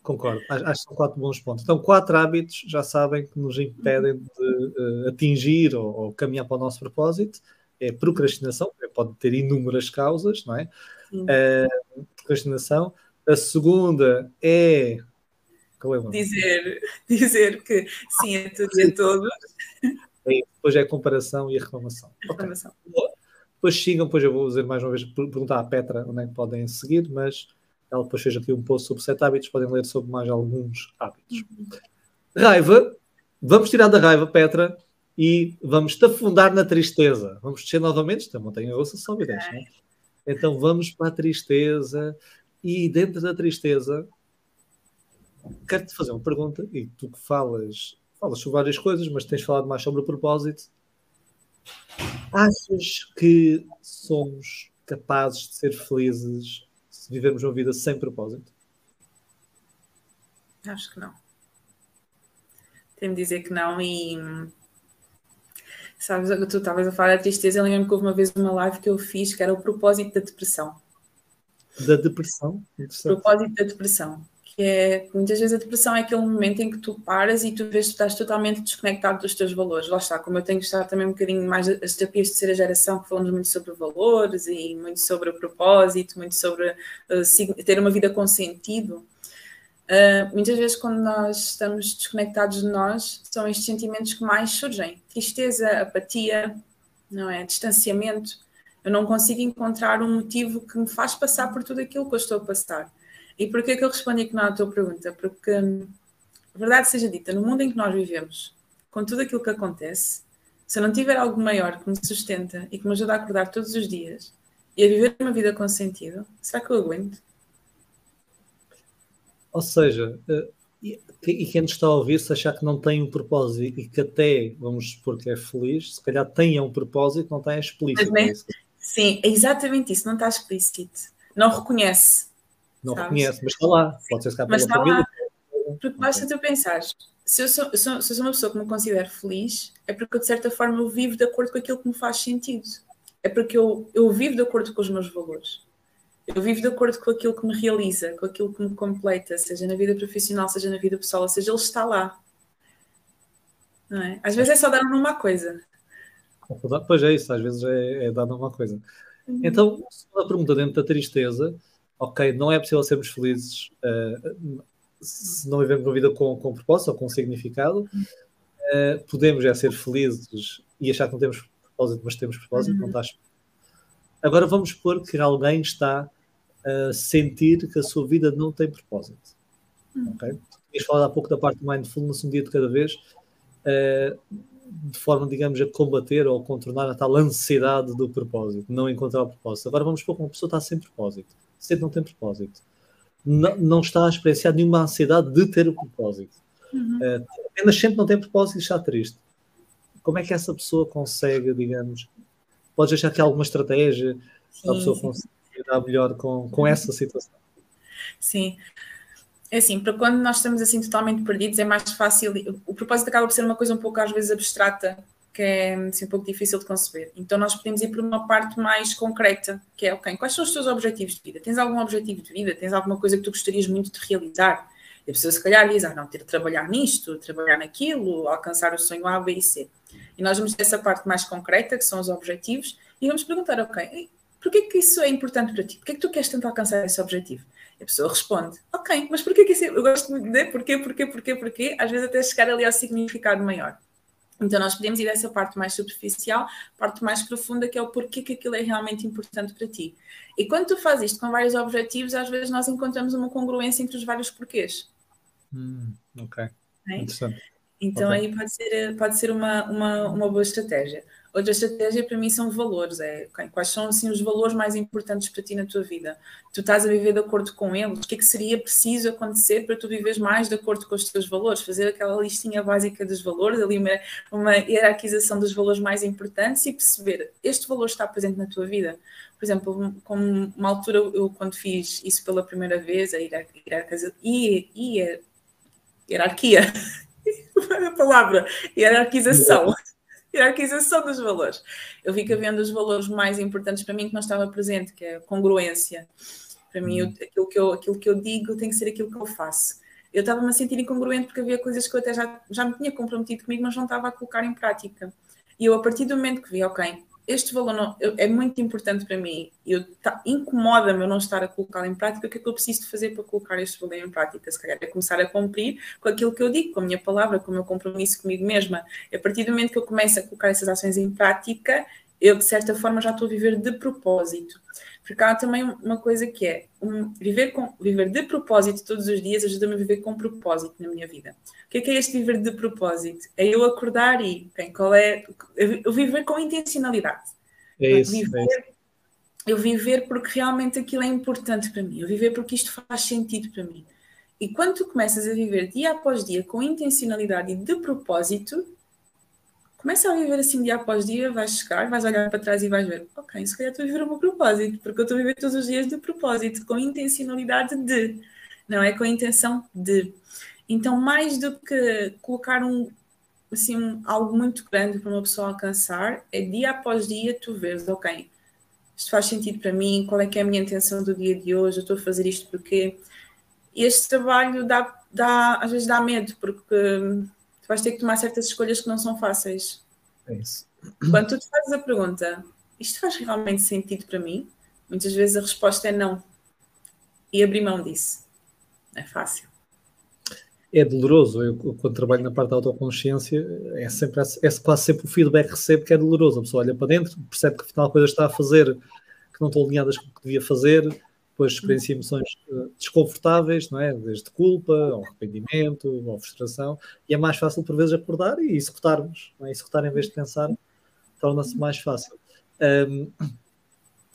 Concordo, acho que são quatro bons pontos. Então, quatro hábitos já sabem que nos impedem de uh, atingir ou, ou, caminhar para o nosso propósito. É procrastinação, pode ter inúmeras causas, não é? Uh, procrastinação. A segunda é. é dizer, dizer que sim a todos e a todos. É, depois é a comparação e a reclamação. reclamação. Okay. Depois sigam, depois eu vou dizer mais uma vez, perguntar à Petra onde é que podem seguir, mas ela depois fez aqui um post sobre sete hábitos, podem ler sobre mais alguns hábitos. Uhum. Raiva, vamos tirar da raiva, Petra, e vamos te afundar na tristeza. Vamos descer novamente, a montanha russa sobe e desce, né? Então vamos para a tristeza e dentro da tristeza quero-te fazer uma pergunta e tu que falas, falas sobre várias coisas, mas tens falado mais sobre o propósito. Achas que somos capazes de ser felizes se vivermos uma vida sem propósito? Acho que não. Tenho de dizer que não e Sabes, tu estavas a falar da tristeza, eu lembro que houve uma vez uma live que eu fiz que era o propósito da depressão. da depressão. Propósito da depressão. Que é muitas vezes a depressão é aquele momento em que tu paras e tu vês que estás totalmente desconectado dos teus valores. Lá está, como eu tenho estado também um bocadinho mais as terapias de terceira geração, que falamos muito sobre valores e muito sobre o propósito, muito sobre uh, ter uma vida com sentido. Uh, muitas vezes, quando nós estamos desconectados de nós, são estes sentimentos que mais surgem: tristeza, apatia, não é? Distanciamento. Eu não consigo encontrar um motivo que me faz passar por tudo aquilo que eu estou a passar. E por que é que eu respondi que não à tua pergunta? Porque, a verdade seja dita, no mundo em que nós vivemos, com tudo aquilo que acontece, se eu não tiver algo maior que me sustenta e que me ajuda a acordar todos os dias e a viver uma vida com sentido, será que eu aguento? Ou seja, eh, e quem nos está a ouvir, se achar que não tem um propósito e que até, vamos supor que é feliz, se calhar tenha um propósito, não tem explícito. É sim, é exatamente isso, não está explícito. Não reconhece. Não sabes? reconhece, mas está lá. Pode ser se mas está família. Lá. Porque basta tu pensar, se eu, sou, se eu sou uma pessoa que me considero feliz, é porque eu, de certa forma eu vivo de acordo com aquilo que me faz sentido. É porque eu, eu vivo de acordo com os meus valores. Eu vivo de acordo com aquilo que me realiza, com aquilo que me completa, seja na vida profissional, seja na vida pessoal, ou seja, ele está lá. Não é? Às vezes é só dar numa coisa. Pois é isso, às vezes é, é dar numa coisa. Uhum. Então, a pergunta dentro da tristeza, ok, não é possível sermos felizes uh, se não vivemos uma vida com, com propósito ou com significado. Uh, podemos é ser felizes e achar que não temos propósito, mas temos propósito, uhum. não está Agora vamos supor que alguém está a sentir que a sua vida não tem propósito. Hum. Ok? Tinhas falado há pouco da parte do mindfulness, um dia de cada vez, uh, de forma, digamos, a combater ou contornar a tal ansiedade do propósito, não encontrar o propósito. Agora vamos supor que uma pessoa está sem propósito, sente não tem propósito, não, não está a experienciar nenhuma ansiedade de ter o propósito. Uhum. Uh, apenas sempre não tem propósito e está triste. Como é que essa pessoa consegue, digamos, podes achar que há alguma estratégia para a pessoa conseguir lidar melhor com, com essa situação. Sim. É assim, para quando nós estamos assim totalmente perdidos, é mais fácil. O propósito acaba por ser uma coisa um pouco às vezes abstrata, que é assim, um pouco difícil de conceber. Então nós podemos ir por uma parte mais concreta, que é, ok, quais são os teus objetivos de vida? Tens algum objetivo de vida? Tens alguma coisa que tu gostarias muito de realizar? E a pessoa se calhar diz, ah, não, ter de trabalhar nisto, trabalhar naquilo, alcançar o sonho A, B e C. E nós vamos ter essa parte mais concreta, que são os objetivos, e vamos perguntar, ok, porquê que isso é importante para ti? Porquê que tu queres tentar alcançar esse objetivo? E a pessoa responde, ok, mas porquê que isso é... Eu gosto muito de porquê, porquê, porquê, porquê, às vezes até chegar ali ao significado maior. Então nós podemos ir dessa parte mais superficial, parte mais profunda, que é o porquê que aquilo é realmente importante para ti. E quando tu fazes isto com vários objetivos, às vezes nós encontramos uma congruência entre os vários porquês. Hum, ok. É? Interessante. Então okay. aí pode ser, pode ser uma, uma, uma boa estratégia. Outra estratégia para mim são valores, é quais são assim os valores mais importantes para ti na tua vida. Tu estás a viver de acordo com eles, o que é que seria preciso acontecer para tu viveres mais de acordo com os teus valores? Fazer aquela listinha básica dos valores, ali uma, uma hierarquização dos valores mais importantes e perceber este valor está presente na tua vida. Por exemplo, como uma altura eu quando fiz isso pela primeira vez, a hierarquia, <laughs> hierarquia, a palavra, hierarquização <laughs> hierarquização dos valores. Eu vi que havendo os valores mais importantes para mim que não estava presente, que é a congruência. Para mim, eu, uhum. aquilo, que eu, aquilo que eu digo tem que ser aquilo que eu faço. Eu estava-me a sentir incongruente porque havia coisas que eu até já, já me tinha comprometido comigo, mas não estava a colocar em prática. E eu, a partir do momento que vi, ok, este valor não, é muito importante para mim, tá, incomoda-me eu não estar a colocá-lo em prática, o que é que eu preciso fazer para colocar este valor em prática? Se calhar é começar a cumprir com aquilo que eu digo, com a minha palavra, com o meu compromisso comigo mesma. A partir do momento que eu começo a colocar essas ações em prática, eu de certa forma já estou a viver de propósito. Porque há também uma coisa que é um, viver, com, viver de propósito todos os dias ajuda-me a viver com propósito na minha vida. O que é, que é este viver de propósito? É eu acordar e bem, qual é. Eu viver com intencionalidade. É isso, viver, é isso. Eu viver porque realmente aquilo é importante para mim. Eu viver porque isto faz sentido para mim. E quando tu começas a viver dia após dia com intencionalidade e de propósito, começa a viver assim dia após dia, vais chegar, vais olhar para trás e vais ver, ok, se calhar estou a viver o meu propósito, porque eu estou a viver todos os dias de propósito, com intencionalidade de, não é com a intenção de. Então, mais do que colocar um, assim, algo muito grande para uma pessoa alcançar, é dia após dia tu vês, ok, isto faz sentido para mim, qual é que é a minha intenção do dia de hoje, eu estou a fazer isto porque este trabalho dá, dá às vezes dá medo, porque vais ter que tomar certas escolhas que não são fáceis. É isso. Quando tu te fazes a pergunta, isto faz realmente sentido para mim? Muitas vezes a resposta é não. E abrir mão disso. É fácil. É doloroso. Eu, quando trabalho na parte da autoconsciência, é, sempre, é quase sempre o feedback que recebo que é doloroso. A pessoa olha para dentro, percebe que afinal a coisa está a fazer que não estão alinhadas com o que devia fazer, depois experiencia emoções eh, desconfortáveis, não é? Desde culpa, ao arrependimento, ou frustração, e é mais fácil por vezes acordar e executarmos, não é? executar em vez de pensar torna-se mais fácil. Um,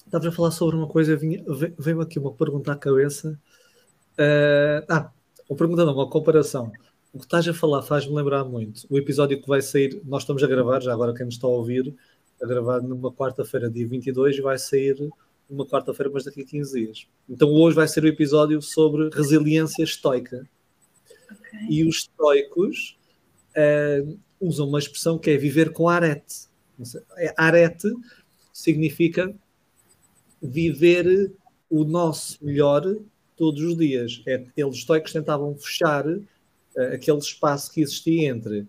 Estavas a falar sobre uma coisa, veio aqui uma pergunta à cabeça. Uh, ah, uma pergunta não, uma comparação. O que estás a falar faz-me lembrar muito. O episódio que vai sair, nós estamos a gravar, já agora quem nos está a ouvir, a gravar numa quarta-feira, dia 22, e vai sair numa quarta-feira, mas daqui a 15 dias. Então hoje vai ser o episódio sobre resiliência estoica. Okay. E os estoicos uh, usam uma expressão que é viver com arete. É, arete significa viver o nosso melhor todos os dias. É, eles estoicos tentavam fechar uh, aquele espaço que existia entre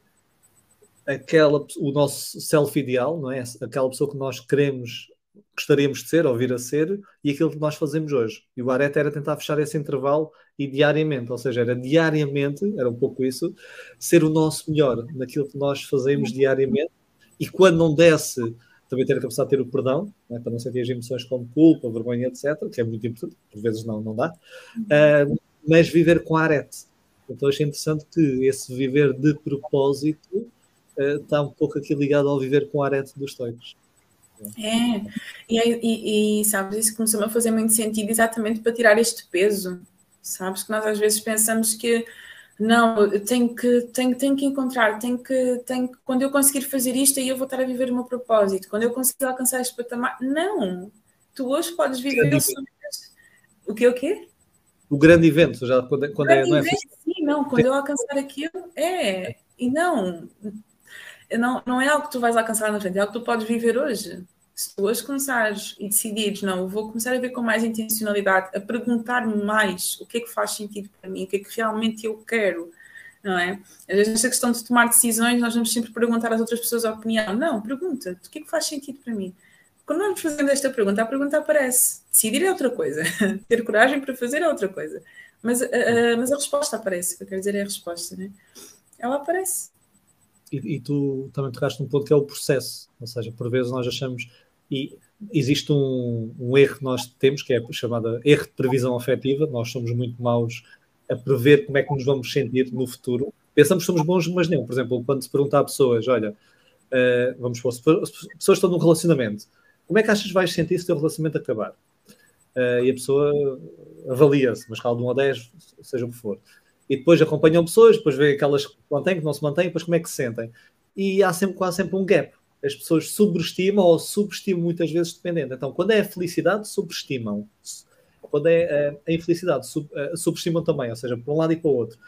aquela, o nosso self-ideal, não é? Aquela pessoa que nós queremos, gostaríamos de ser ou vir a ser, e aquilo que nós fazemos hoje. E o Arete era tentar fechar esse intervalo e diariamente, ou seja, era diariamente, era um pouco isso, ser o nosso melhor naquilo que nós fazemos diariamente, e quando não desse também ter a capacidade de ter o perdão, né, para não sentir as emoções como culpa, vergonha, etc., que é muito importante, por vezes não, não dá, uh, mas viver com arete. Então achei interessante que esse viver de propósito uh, está um pouco aqui ligado ao viver com arete dos estoicos. É, e, e, e sabes, isso começou a fazer muito sentido exatamente para tirar este peso, sabes, que nós às vezes pensamos que não, eu tenho que, tenho, tenho que encontrar, tenho que, tenho que, quando eu conseguir fazer isto, aí eu vou estar a viver o meu propósito, quando eu conseguir alcançar este patamar. Não, tu hoje podes viver o que o quê? O grande evento, já quando, quando é, não é evento, sim, não, quando eu alcançar aquilo, é, e não, não, não é algo que tu vais alcançar na frente, é algo que tu podes viver hoje se tu hoje começares e decidires, não, vou começar a ver com mais intencionalidade, a perguntar-me mais o que é que faz sentido para mim, o que é que realmente eu quero, não é? Às vezes, nesta questão de tomar decisões, nós vamos sempre perguntar às outras pessoas a opinião. Não, pergunta, o que é que faz sentido para mim? Quando nós fazendo esta pergunta, a pergunta aparece. Decidir é outra coisa, <laughs> ter coragem para fazer é outra coisa. Mas, a, a, mas a resposta aparece, o que eu quero dizer é a resposta, né? Ela aparece. E, e, tu também tocaste num ponto que é o processo, ou seja, por vezes nós achamos e existe um, um, erro que nós temos, que é chamado erro de previsão afetiva. Nós somos muito maus a prever como é que nos vamos sentir no futuro. Pensamos que somos bons, mas não. Por exemplo, quando se pergunta a pessoas, olha, uh, vamos supor, se pessoas estão num relacionamento, como é que achas que vais sentir se o teu relacionamento acabar? Uh, e a pessoa avalia-se, uma escala de 1 a 10, seja o que for. E depois acompanham pessoas, depois vê aquelas que mantêm, que não se mantêm, depois como é que se sentem. E há sempre quase sempre um gap as pessoas subestimam ou subestimam muitas vezes dependendo. Então, quando é a felicidade, subestimam. Quando é a infelicidade, sub, subestimam também, ou seja, para um lado e para o outro.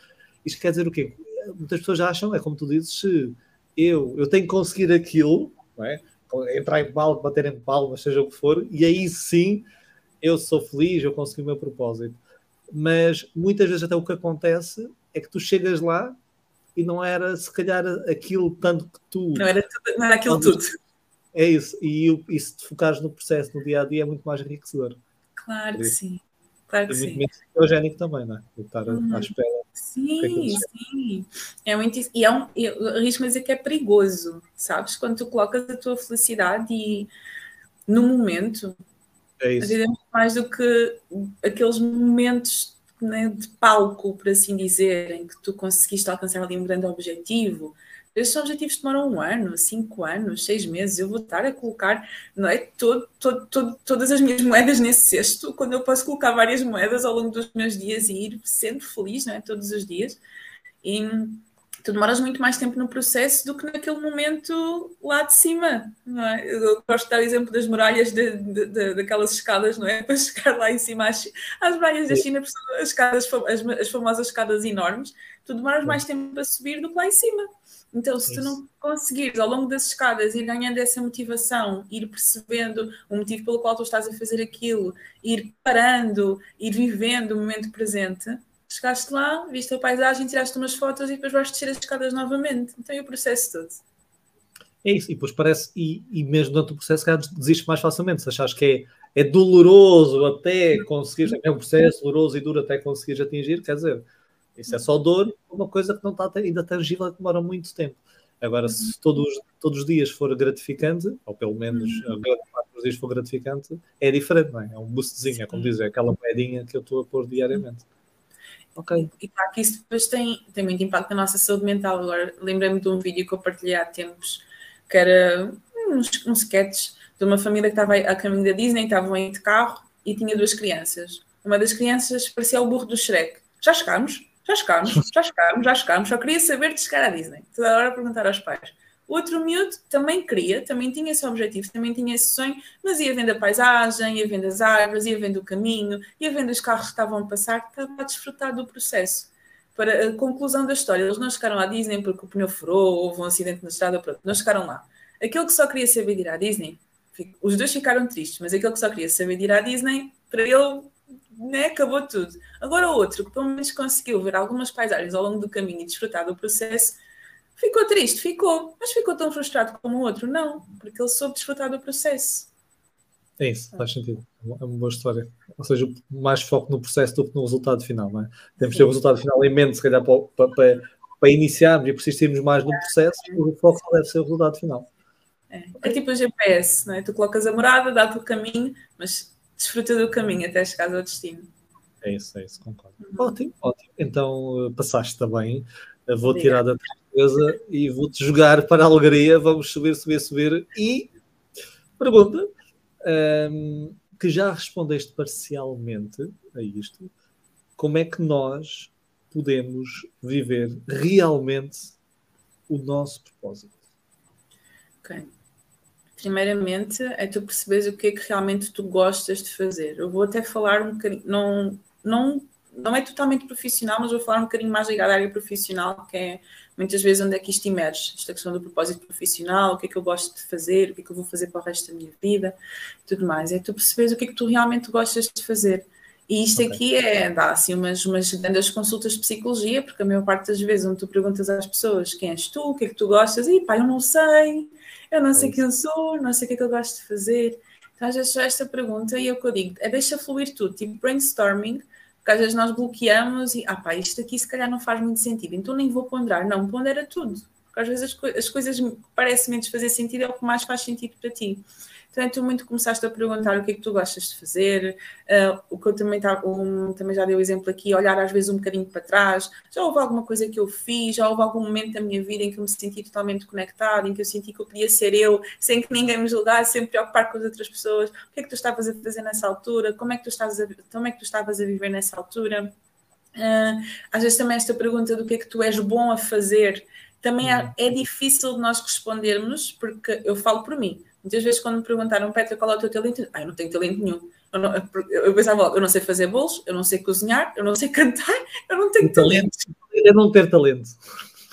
Isto quer dizer o quê? Muitas pessoas acham, é como tu dizes, se eu, eu tenho que conseguir aquilo, é? entrar em palco, bater em palmas, seja o que for, e aí sim eu sou feliz, eu consegui o meu propósito. Mas muitas vezes até o que acontece é que tu chegas lá e não era se calhar aquilo tanto que tu. Não era, tudo, não era aquilo tudo. É isso, e, e se te focares no processo, no dia a dia, é muito mais enriquecedor. Claro que sim. Claro que é muito eugénico também, não é? Estar uhum. à espera. Sim, é sim. É muito, e é um, eu arrisco dizer que é perigoso, sabes? Quando tu colocas a tua felicidade e no momento, é isso. É mais do que aqueles momentos né, de palco, por assim dizer, em que tu conseguiste alcançar ali um grande objetivo. Esses objetivos demoram um ano, cinco anos, seis meses. Eu vou estar a colocar não é, todo, todo, todo, todas as minhas moedas nesse cesto, quando eu posso colocar várias moedas ao longo dos meus dias e ir sendo feliz não é, todos os dias. E tu demoras muito mais tempo no processo do que naquele momento lá de cima. Não é? Eu gosto de dar o exemplo das muralhas, de, de, de, daquelas escadas, não é? <laughs> Para chegar lá em cima às, às muralhas da China, as, escadas, as, as famosas escadas enormes, tu demoras mais tempo a subir do que lá em cima. Então, se tu não conseguires ao longo das escadas ir ganhando essa motivação, ir percebendo o motivo pelo qual tu estás a fazer aquilo, ir parando, ir vivendo o momento presente, chegaste lá, viste a paisagem, tiraste umas fotos e depois vais descer as escadas novamente. Então é o processo todo. É isso, e depois parece, e, e mesmo durante o processo, que desiste mais facilmente. Se achas que é, é doloroso até conseguires, é um processo doloroso e duro até conseguires atingir, quer dizer, isso é só dor, uma coisa que não está ainda tangível, que demora muito tempo. Agora, se uhum. todos, todos os dias for gratificante, ou pelo menos uhum. dos dias for gratificante, é diferente, não é? É um boostzinho, é como dizer, é aquela moedinha que eu estou a pôr diariamente. Ok. E claro que isso depois tem, tem muito impacto na nossa saúde mental. Agora, lembrei-me de um vídeo que eu partilhei há tempos, que era uns, uns sketches de uma família que estava a caminho da Disney, estavam aí de carro e tinha duas crianças. Uma das crianças parecia o burro do Shrek. Já chegámos? Já chegámos, já chegámos, já chegámos. Só queria saber de chegar à Disney. Toda hora a perguntar aos pais. Outro miúdo também queria, também tinha esse objetivo, também tinha esse sonho, mas ia vendo a paisagem, ia vendo as árvores, ia vendo o caminho, ia vendo os carros que estavam a passar, estava a desfrutar do processo. Para a conclusão da história, eles não chegaram à Disney porque o pneu furou, houve um acidente na estrada, pronto, não chegaram lá. Aquele que só queria saber de ir à Disney, os dois ficaram tristes, mas aquele que só queria saber de ir à Disney, para ele né, acabou tudo. Agora o outro, que pelo menos conseguiu ver algumas paisagens ao longo do caminho e desfrutar do processo, ficou triste, ficou, mas ficou tão frustrado como o outro, não, porque ele soube desfrutar do processo. É isso, faz sentido. É uma boa história. Ou seja, mais foco no processo do que no resultado final, não é? Temos que ter o resultado final em mente, se calhar, para, para, para iniciarmos e persistirmos mais no processo, o foco deve ser o resultado final. É, é tipo o GPS, não é? Tu colocas a morada, dá-te o caminho, mas desfruta do caminho até chegar ao destino. É isso, é isso, concordo. Uhum. Ótimo, ótimo. Então eh, passaste também. Vou Obrigada. tirar da tristeza e vou-te jogar para a alegria. Vamos subir, subir, subir. E pergunta um, ehm, que já respondeste parcialmente a isto: como é que nós podemos viver realmente o nosso propósito? Ok primeiramente é tu perceberes o que é que realmente tu gostas de fazer. Eu vou até falar um bocadinho, não, não, não é totalmente profissional, mas vou falar um bocadinho mais ligado à área profissional, que é muitas vezes onde é que isto emerge, esta questão do propósito profissional, o que é que eu gosto de fazer, o que é que eu vou fazer para o resto da minha vida, tudo mais. É tu perceberes o que é que tu realmente gostas de fazer. E isto okay. aqui é, dá assim umas, umas grandes consultas de psicologia, porque a maior parte das vezes onde tu perguntas às pessoas quem és tu, o que é que tu gostas, e pá, eu não sei, eu não sei quem eu sou, não sei o que é que eu gosto de fazer. Então, às vezes, esta pergunta, e é o que eu digo, é deixa fluir tudo, tipo brainstorming, porque às vezes nós bloqueamos e, ah pá, isto aqui se calhar não faz muito sentido, então nem vou ponderar. Não, pondera tudo, porque às vezes as, co as coisas que parecem menos fazer sentido é o que mais faz sentido para ti. Então, tu muito começaste a perguntar o que é que tu gostas de fazer, uh, o que eu também, tá, um, também já dei o exemplo aqui, olhar às vezes um bocadinho para trás, já houve alguma coisa que eu fiz, já houve algum momento da minha vida em que eu me senti totalmente conectado, em que eu senti que eu podia ser eu, sem que ninguém me julgasse, sem me preocupar com as outras pessoas, o que é que tu estavas a fazer nessa altura, como é que tu estavas a, como é que tu estavas a viver nessa altura. Uh, às vezes também esta pergunta do que é que tu és bom a fazer, também é, é difícil de nós respondermos, porque eu falo por mim, Muitas vezes, quando me perguntaram, Petra, qual é o teu talento? Ah, eu não tenho talento nenhum. Eu, não, eu pensava, eu não sei fazer bolos, eu não sei cozinhar, eu não sei <laughs> cantar, eu não tenho talento. talento. É não ter talento.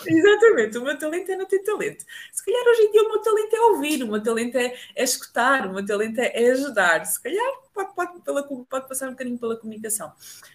Exatamente, o meu talento é não ter talento. Se calhar hoje em dia o meu talento é ouvir, o meu talento é, é escutar, o meu talento é, é ajudar. Se calhar pode, pode, pela, pode passar um bocadinho pela comunicação.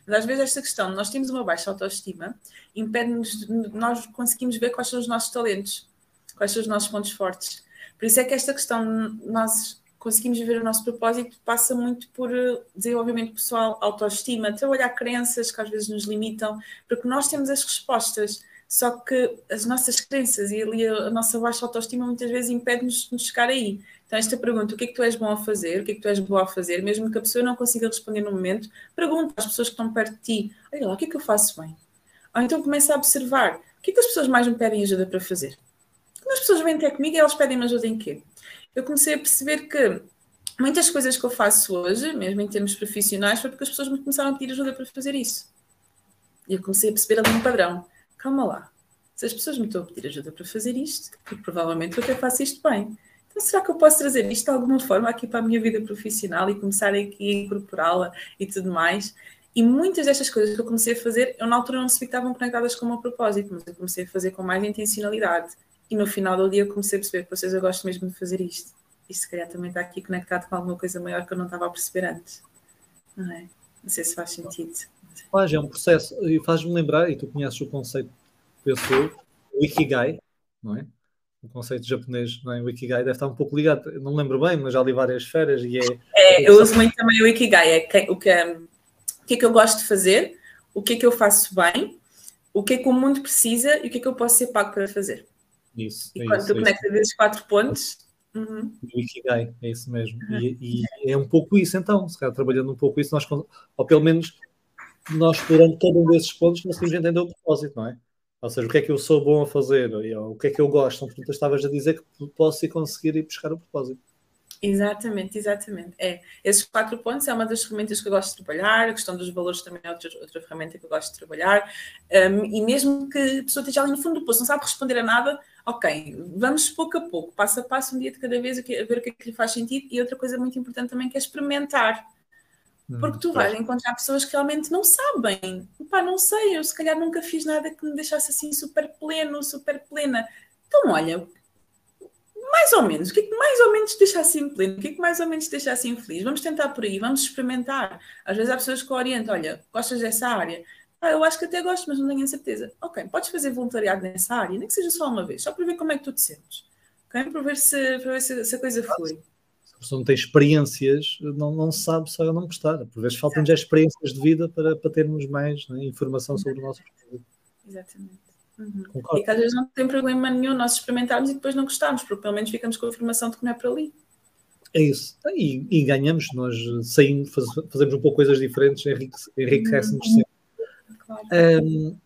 Mas às vezes esta questão, nós temos uma baixa autoestima, impede-nos, nós conseguimos ver quais são os nossos talentos, quais são os nossos pontos fortes. Por isso é que esta questão, nós conseguimos viver o nosso propósito, passa muito por eh, desenvolvimento pessoal, autoestima, trabalhar crenças que às vezes nos limitam, porque nós temos as respostas, só que as nossas crenças e ali a nossa baixa autoestima muitas vezes impede-nos de chegar aí. Então, esta pergunta, o que é que tu és bom a fazer? O que é que tu és boa a fazer? Mesmo que a pessoa não consiga responder no momento, pergunta às pessoas que estão perto de ti: olha lá, o que é que eu faço bem? Ou então começa a observar: o que é que as pessoas mais me pedem ajuda para fazer? Quando as pessoas vêm até comigo, elas pedem-me ajuda em quê? Eu comecei a perceber que muitas coisas que eu faço hoje, mesmo em termos profissionais, foi porque as pessoas me começaram a pedir ajuda para fazer isso. E eu comecei a perceber ali um padrão. Calma lá. se as pessoas me estão a pedir ajuda para fazer isto, porque provavelmente eu até faço isto bem. Então, será que eu posso trazer isto de alguma forma aqui para a minha vida profissional e começar aqui a incorporá-la e tudo mais? E muitas destas coisas que eu comecei a fazer, eu na altura não sabia que estavam conectadas com o meu propósito, mas eu comecei a fazer com mais intencionalidade. E no final do dia eu comecei a perceber que vocês eu gosto mesmo de fazer isto. Isto se calhar também está aqui conectado com alguma coisa maior que eu não estava a perceber antes. Não é? Não sei se faz sentido. Faz, é um processo, e faz-me lembrar, e tu conheces o conceito, penso eu, o Ikigai, não é? o conceito japonês, não é? O Ikigai deve estar um pouco ligado, não lembro bem, mas já li várias férias e é. é eu uso muito também o Ikigai, é que, o, que, o que é que eu gosto de fazer, o que é que eu faço bem, o que é que o mundo precisa e o que é que eu posso ser pago para fazer. Isso. E é quando isso, tu é conectas esses quatro pontos. Uhum. O Ikigai, é isso mesmo. Uhum. E, e, é um pouco isso, então, se calhar trabalhando um pouco isso, nós, ou pelo menos nós explorando cada um desses pontos, conseguimos entender o propósito, não é? Ou seja, o que é que eu sou bom a fazer, o que é que eu gosto. Então, portanto, estavas a dizer que posso ir conseguir ir buscar o propósito. Exatamente, exatamente. É, esses quatro pontos é uma das ferramentas que eu gosto de trabalhar, a questão dos valores também é outra, outra ferramenta que eu gosto de trabalhar, um, e mesmo que a pessoa esteja ali no fundo do poço, não sabe responder a nada, ok, vamos pouco a pouco, passo a passo, um dia de cada vez, a ver o que é que lhe faz sentido, e outra coisa muito importante também que é experimentar. Porque tu vais encontrar pessoas que realmente não sabem. Pá, não sei, eu se calhar nunca fiz nada que me deixasse assim super pleno, super plena. Então, olha, mais ou menos, o que é que mais ou menos te deixa assim pleno? O que é que mais ou menos te deixa assim feliz? Vamos tentar por aí, vamos experimentar. Às vezes há pessoas que orientam, olha, gostas dessa área? Ah, eu acho que até gosto, mas não tenho a certeza. Ok, podes fazer voluntariado nessa área, nem que seja só uma vez, só para ver como é que tu te sentes. Ok? Para ver se, para ver se, se a coisa flui a pessoa não tem experiências, não, não sabe só não gostar. Por vezes faltam já experiências de vida para, para termos mais né, informação sobre o nosso produto. Exatamente. Uhum. E que às vezes não tem problema nenhum nós experimentarmos e depois não gostarmos, porque pelo menos ficamos com a informação de que não é para ali. É isso. E, e ganhamos, nós saímos, faz, fazemos um pouco coisas diferentes, enriquecemos uhum. sempre. Um,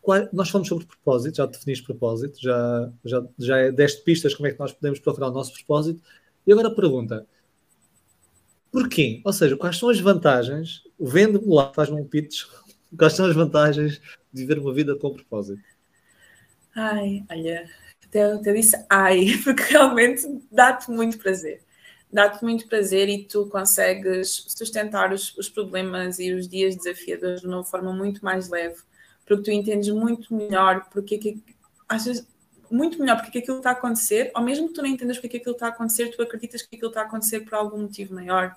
qual, nós falamos sobre propósito, já definiste propósito, já, já, já deste pistas como é que nós podemos procurar o nosso propósito. E agora a pergunta: porquê? Ou seja, quais são as vantagens? Vende-me lá, faz-me um pitch. <laughs> Quais são as vantagens de viver uma vida com propósito? Ai, olha, até, até disse ai, <laughs> porque realmente dá-te muito prazer. Dá-te muito prazer e tu consegues sustentar os, os problemas e os dias desafiadores de uma forma muito mais leve, porque tu entendes muito melhor porque é que vezes muito melhor porque aquilo está a acontecer, ou mesmo que tu não entendas porque aquilo está a acontecer, tu acreditas que aquilo está a acontecer por algum motivo maior.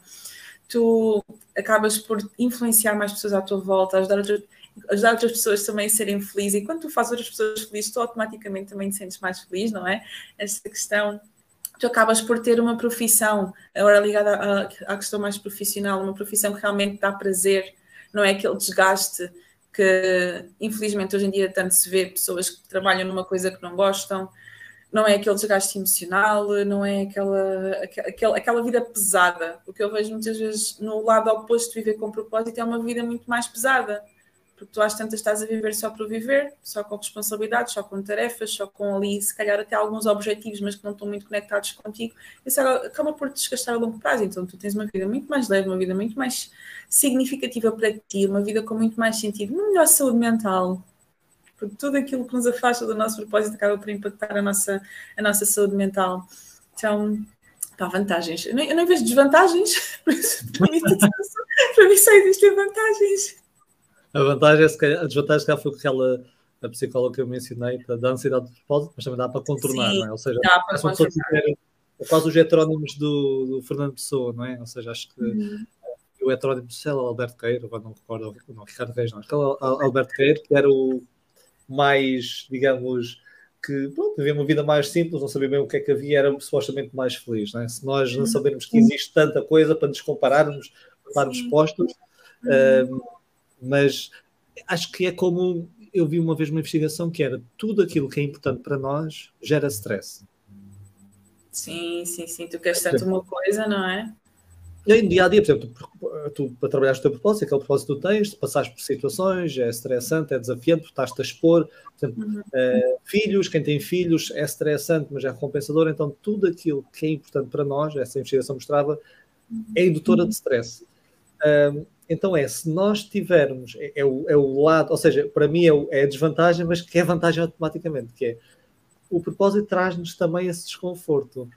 Tu acabas por influenciar mais pessoas à tua volta, ajudar outras, ajudar outras pessoas também a serem felizes. E quando tu fazes outras pessoas felizes, tu automaticamente também te sentes mais feliz, não é? Esta questão tu acabas por ter uma profissão, agora ligada à, à, questão mais profissional, uma profissão que realmente dá prazer, não é aquele desgaste que infelizmente hoje em dia tanto se vê pessoas que trabalham numa coisa que não gostam, não é aquele desgaste emocional, não é aquela, aquela, aquela vida pesada. O que eu vejo muitas vezes no lado oposto de viver com propósito é uma vida muito mais pesada porque tu às tantas estás a viver só para viver, só com responsabilidades, só com tarefas, só com ali, se calhar até alguns objetivos, mas que não estão muito conectados contigo, isso acaba por te desgastar a longo prazo. Então tu tens uma vida muito mais leve, uma vida muito mais significativa para ti, uma vida com muito mais sentido, uma melhor saúde mental, porque tudo aquilo que nos afasta do nosso propósito acaba por impactar a nossa, a nossa saúde mental. Então, pá, vantagens. Eu não, eu não vejo desvantagens, para mim, para mim só existem vantagens. A vantagem é, calhar, a desvantagem se foi aquela a psicóloga que eu mencionei, da ansiedade de propósito, mas também dá para contornar, Sim, não é? Ou seja, dá para contornar. É quase os heterónimos do, do, Fernando Pessoa, não é? Ou seja, acho que uhum. o heterónimo, sei lá, Alberto Queiro, agora não recordo, não, Ricardo Reis, não, aquele Alberto Queiro, que era o mais, digamos, que pronto, uma vida mais simples, não sabia bem o que é que havia, era supostamente mais feliz, não é? Se nós não uhum. sabemos que existe tanta coisa para nos compararmos, para estarmos postos, uhum. um, mas acho que é como eu vi uma vez uma investigação que era tudo aquilo que é importante para nós gera stress. Sim, sim, sim. Tu queres tanto uma coisa, não é? E aí, no dia a dia, por exemplo, tu, tu para trabalhar o teu propósito, aquele propósito que tu tens, passares por situações, é estressante, é desafiante, estás-te a expor. Por exemplo, uhum. é, filhos, quem tem filhos, é estressante, mas é recompensador. Então, tudo aquilo que é importante para nós, essa investigação mostrava, é indutora de stress. Um, então é, se nós tivermos, é, é, o, é o lado, ou seja, para mim é, o, é a desvantagem, mas que é vantagem automaticamente, que é o propósito traz-nos também esse desconforto,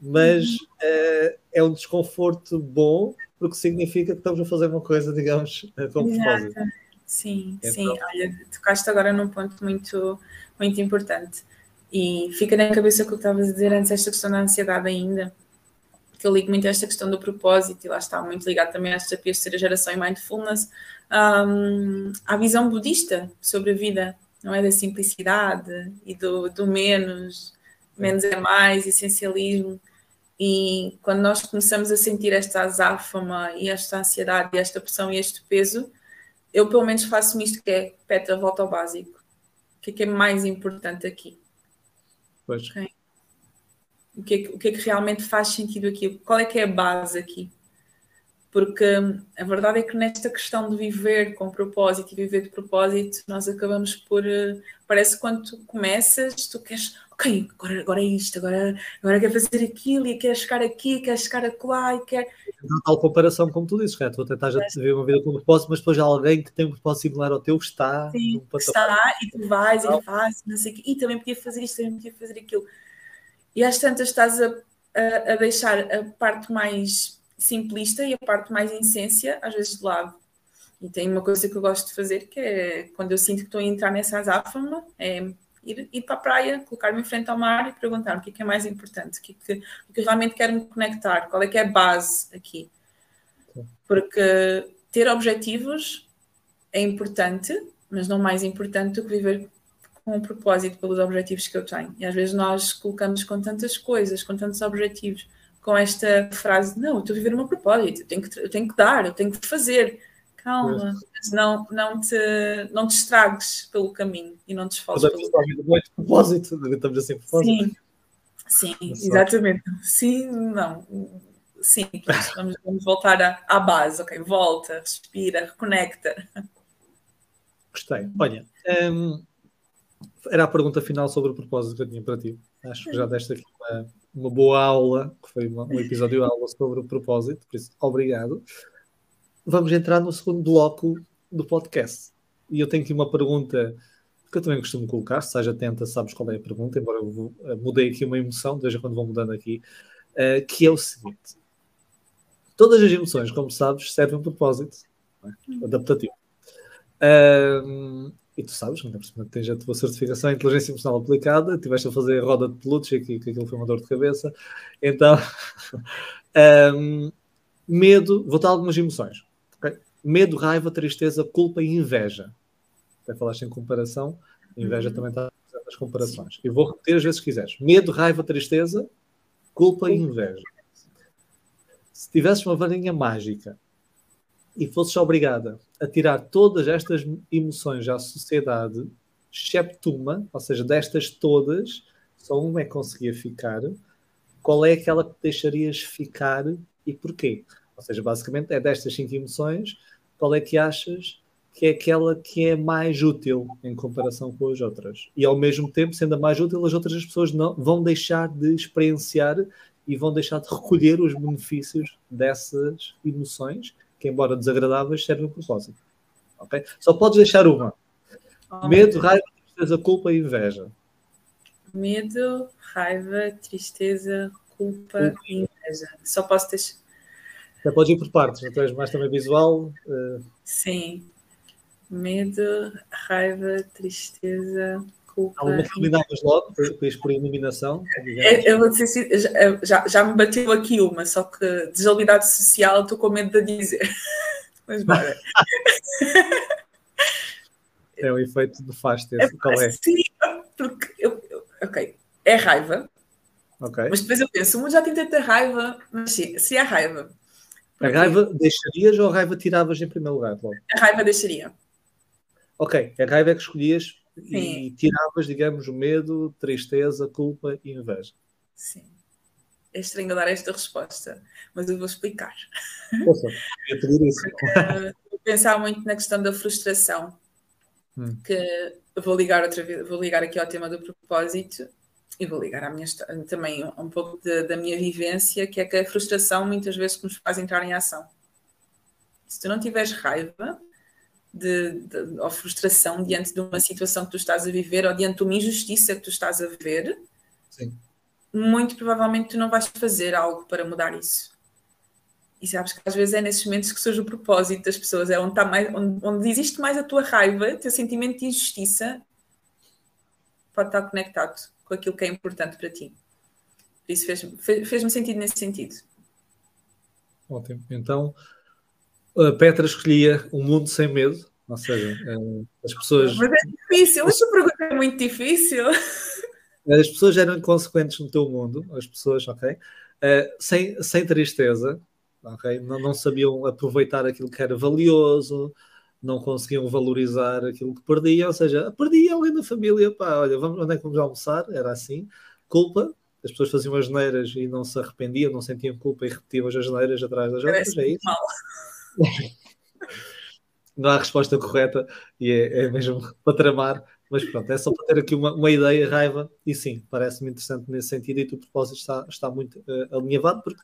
mas uhum. é, é um desconforto bom, porque significa que estamos a fazer uma coisa, digamos, com propósito. Sim, então, sim, olha, tocaste agora num ponto muito, muito importante. E fica na cabeça o que eu estava a dizer antes, esta questão da ansiedade ainda, que eu ligo muito a esta questão do propósito, e lá está muito ligado também às desafios de ser a geração e mindfulness, um, à visão budista sobre a vida, não é? Da simplicidade e do, do menos, menos é mais, essencialismo. E quando nós começamos a sentir esta azáfama e esta ansiedade e esta pressão e este peso, eu pelo menos faço isto que é, Petra, volta ao básico. O que é que é mais importante aqui? Pois. Okay? O, que é que, o que é que realmente faz sentido aqui? Qual é que é a base aqui? Porque hum, a verdade é que nesta questão de viver com propósito e viver de propósito, nós acabamos por. Eh, parece que quando tu começas, tu queres, ok, agora, agora é isto, agora, agora quero fazer aquilo, e quero chegar aqui, quero chegar acolá, e. Então, tal comparação, como tu dizes, tu até estás a viver uma vida com propósito, mas depois alguém que tem um propósito similar ao teu está. Sim, está, e tu vais, e fazes, não sei o quê, e também podia fazer isto, também podia fazer aquilo. E às tantas estás a, a, a deixar a parte mais simplista e a parte mais essência, às vezes de lado. E tem uma coisa que eu gosto de fazer, que é quando eu sinto que estou a entrar nessa azáfama, é ir, ir para a praia, colocar-me em frente ao mar e perguntar o que é, que é mais importante, o que, é que, o que realmente quero me conectar, qual é que é a base aqui. Porque ter objetivos é importante, mas não mais importante do que viver com um propósito pelos objetivos que eu tenho. E às vezes nós colocamos com tantas coisas, com tantos objetivos, com esta frase: não, eu estou a viver o meu propósito, eu tenho que, eu tenho que dar, eu tenho que fazer. Calma, não, não, te, não te estragues pelo caminho e não te esforces. Pelo caminho. Muito propósito, estamos assim propósito. Sim, sim exatamente. Sim, não. Simples. Vamos, vamos voltar à, à base, ok? Volta, respira, reconecta. Gostei. Olha, hum, era a pergunta final sobre o propósito que eu tinha para ti. Acho que já deste aqui uma, uma boa aula, que foi uma, um episódio aula sobre o propósito, por isso, obrigado. Vamos entrar no segundo bloco do podcast. E eu tenho aqui uma pergunta que eu também costumo colocar, se seja atenta, sabes qual é a pergunta, embora eu eh, mudei aqui uma emoção, desde quando vou mudando aqui, uh, que é o seguinte: todas as emoções, como sabes, servem um propósito é? adaptativo. Uh, e tu sabes, ainda por tens a tua certificação em inteligência emocional aplicada, estiveste a fazer a roda de peluche aqui, que aquilo foi uma dor de cabeça. Então, <laughs> um, medo, vou dar algumas emoções. Okay? Medo, raiva, tristeza, culpa e inveja. Até falaste em comparação, inveja uhum. também está nas comparações. E vou repetir as vezes que quiseres. Medo, raiva, tristeza, culpa e inveja. Se tivesses uma varinha mágica e fosses obrigada a tirar todas estas emoções à sociedade, excepto uma, ou seja, destas todas, só uma é que conseguia ficar, qual é aquela que deixarias ficar e porquê? Ou seja, basicamente é destas cinco emoções, qual é que achas que é aquela que é mais útil em comparação com as outras? E ao mesmo tempo, sendo a mais útil, as outras pessoas não vão deixar de experienciar e vão deixar de recolher os benefícios dessas emoções que, embora desagradáveis, servem a propósito. Okay? Só podes deixar uma: medo, raiva, tristeza, culpa e inveja. Medo, raiva, tristeza, culpa e inveja. Só posso deixar. Já podes ir por partes, não és mais também visual. Uh... Sim. Medo, raiva, tristeza, culpa. Alguma que eliminavas logo, depois por eliminação? É, eu vou dizer já, já me bateu aqui uma, só que desabilidade social estou com medo de dizer. <laughs> Mas bora. é o efeito do faste, é, qual é? Sim, porque eu, ok, é raiva. Ok. Mas depois eu penso, mas já tentei ter raiva, mas sim, se é raiva. Porque... A raiva deixarias ou a raiva tiravas em primeiro lugar? Logo? A raiva deixaria. Ok, a raiva é que escolhias Sim. e tiravas, digamos, o medo, tristeza, culpa e inveja. Sim. É estranho dar esta resposta, mas eu vou explicar. Poxa, eu pedir isso. vou pensar muito na questão da frustração, hum. que vou ligar outra vez, vou ligar aqui ao tema do propósito e vou ligar à minha também um pouco de, da minha vivência, que é que a frustração muitas vezes nos faz entrar em ação. Se tu não tiveres raiva de, de, ou frustração diante de uma situação que tu estás a viver ou diante de uma injustiça que tu estás a ver, Sim. muito provavelmente tu não vais fazer algo para mudar isso. E sabes que às vezes é nesses momentos que surge o propósito das pessoas, é onde, está mais, onde, onde existe mais a tua raiva, o teu sentimento de injustiça pode estar conectado com aquilo que é importante para ti. Por isso fez-me fez, fez sentido nesse sentido. Ótimo. Então, Petra escolhia um mundo sem medo, ou seja, eh, as pessoas. Mas é difícil, esta pergunta é muito difícil. As pessoas eram inconsequentes no teu mundo, as pessoas, ok? Uh, sem, sem tristeza, ok? Não, não sabiam aproveitar aquilo que era valioso, não conseguiam valorizar aquilo que perdiam, ou seja, perdia alguém da família, pá, olha, vamos, onde é que vamos almoçar? Era assim. Culpa, as pessoas faziam as neiras e não se arrependiam, não sentiam culpa e repetiam as neiras atrás das outras, é isso? Mal. <laughs> não há resposta correta e é, é, mesmo para tramar, mas pronto, é só para ter aqui uma, uma ideia, raiva, e sim, parece-me interessante nesse sentido e o teu propósito está, está muito uh, alinhavado, porque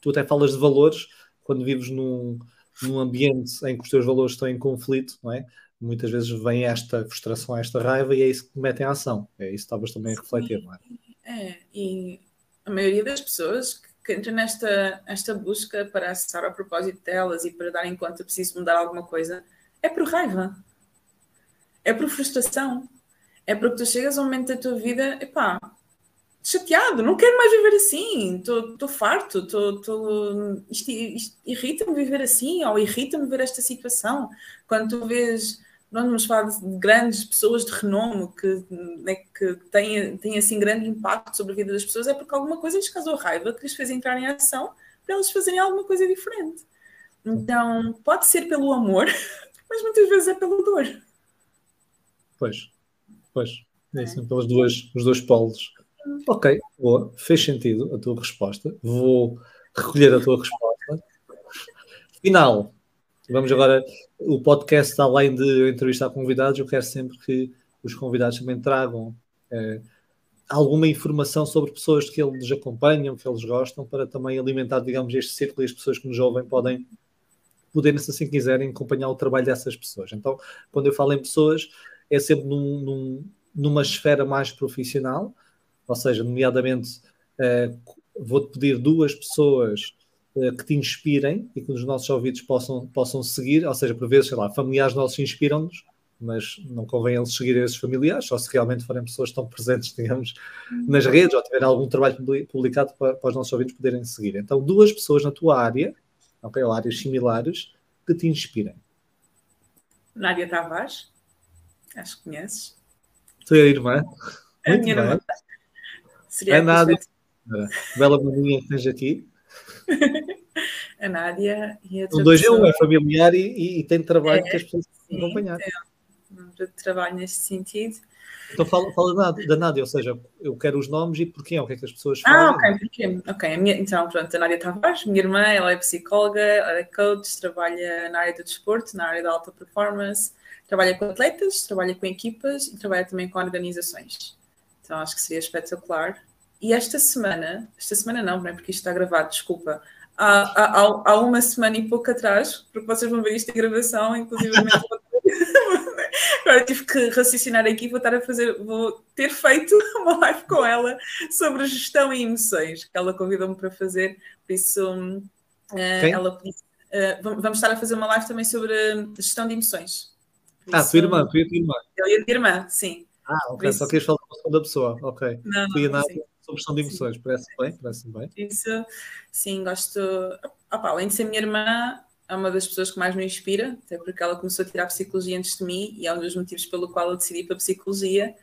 tu até falas de valores quando vives num, num ambiente em que os teus valores estão em conflito, não é? Muitas vezes vem esta frustração, esta raiva e é isso que te mete em ação. É isso que estavas também a refletir, não é? É, e a maioria das pessoas que entram nesta esta busca para acessar ao propósito delas e para darem conta preciso mudar alguma coisa, é por raiva. É por frustração. É porque tu chegas a um momento da tua vida, epá, chateado, não quero mais viver assim, estou farto, tô, tô, isto, isto irrita-me viver assim, ou irrita-me ver esta situação. Quando tu vês, nós vamos falar de grandes pessoas de renome que, né, que têm, têm assim grande impacto sobre a vida das pessoas, é porque alguma coisa lhes causou raiva que lhes fez entrar em ação para eles fazerem alguma coisa diferente. Então, pode ser pelo amor, <laughs> mas muitas vezes é pela dor. Pois, pois. É isso, pelos dois, os dois polos. Ok, boa, fez sentido a tua resposta. Vou recolher a tua resposta. Final. Vamos agora. O podcast, além de entrevistar convidados, eu quero sempre que os convidados também tragam eh, alguma informação sobre pessoas que eles acompanham, que eles gostam, para também alimentar, digamos, este círculo e as pessoas que nos ouvem podem, poderem, se assim quiserem, acompanhar o trabalho dessas pessoas. Então, quando eu falo em pessoas, é sempre num, num, numa esfera mais profissional ou seja, nomeadamente, uh, vou-te pedir duas pessoas que te inspirem e que os nossos ouvidos possam, possam seguir, ou seja, por vezes, sei lá, familiares nossos inspiram-nos, mas não convém eles seguirem esses familiares, só se realmente forem pessoas que estão presentes, <laughs> digamos, nas redes ou tiverem algum trabalho publicado para, para os nossos ouvintes poderem seguir. Então, duas pessoas na tua área, ok, ou áreas similares, que te inspirem. Nádia Tavares, acho que conheces. Tua irmã. A minha irmã. Seria a Nádia, bela maninha que tens aqui. <laughs> a Nádia e a O 2 é um, é familiar e, e, tem trabalho é, que as pessoas sim, acompanhar. É, trabalho neste sentido. Então fala, fala da Nádia, ou seja, eu quero os nomes e porquê, o que é que as pessoas fazem. Ah, ok, porquê? Ok, minha, então pronto, a Nádia Tavares, minha irmã, ela é psicóloga, ela é coach, trabalha na área do desporto, na área da alta performance, trabalha com atletas, trabalha com equipas e trabalha também com organizações. Então acho que seria espetacular. E esta semana, esta semana não, não é porque isto está gravado, desculpa. Há, há, há uma semana e pouco atrás, porque vocês vão ver isto em gravação, inclusive <laughs> agora tive que raciocinar aqui, vou estar a fazer, vou ter feito uma live com ela sobre gestão e emoções, que ela convidou-me para fazer, por isso uh, ela uh, vamos estar a fazer uma live também sobre gestão de emoções. Por ah, isso, tua irmã, tua irmã. Eu e a minha irmã, sim. Ah, ok. Isso... Só queres falar com a segunda pessoa. Ok. Não, nada sobre gestão de emoções. Parece bem? Parece bem. Isso, sim, gosto. Opa, além de ser minha irmã, é uma das pessoas que mais me inspira, até porque ela começou a tirar psicologia antes de mim e é um dos motivos pelo qual eu decidi para a psicologia.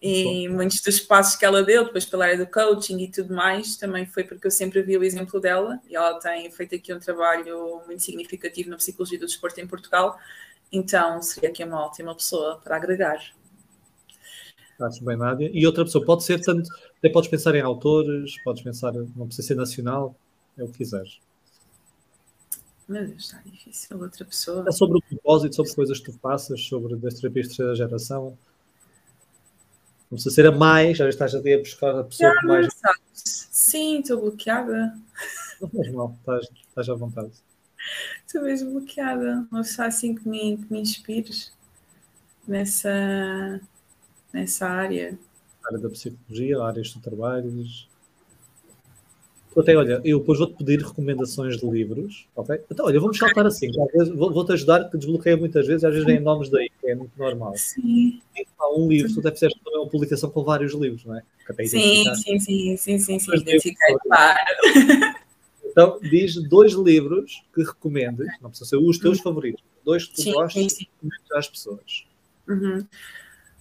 E Bom. muitos dos passos que ela deu, depois pela área do coaching e tudo mais, também foi porque eu sempre vi o exemplo dela e ela tem feito aqui um trabalho muito significativo na psicologia do desporto em Portugal. Então, seria aqui uma ótima pessoa para agregar. Acho bem, Nádia. E outra pessoa, pode ser tanto, até podes pensar em autores, podes pensar, não precisa ser nacional, é o que quiseres. Meu Deus, está difícil. Outra pessoa. É sobre o propósito, sobre coisas que tu faças, sobre as terapias de terceira geração. Não precisa ser a mais, já estás a buscar a pessoa que mais. Sim, estou bloqueada. Não faz mal, estás, estás à vontade. Estou mesmo bloqueada. Não está assim que me, que me inspires nessa, nessa área. Área da psicologia, áreas do trabalho. Até, olha, eu depois vou-te pedir recomendações de livros, ok? Então, olha, vamos saltar assim. Vou-te ajudar, que desbloqueia muitas vezes, às vezes vem nomes daí, que é muito normal. Sim. Há um livro, tu ser também uma publicação com vários livros, não é? Sim, sim, sim, sim, sim, sim, identifiquei, claro. <laughs> Então, diz dois livros que recomendes, não precisa ser os teus uhum. favoritos, dois que tu gostes sim, sim. às pessoas. Uhum.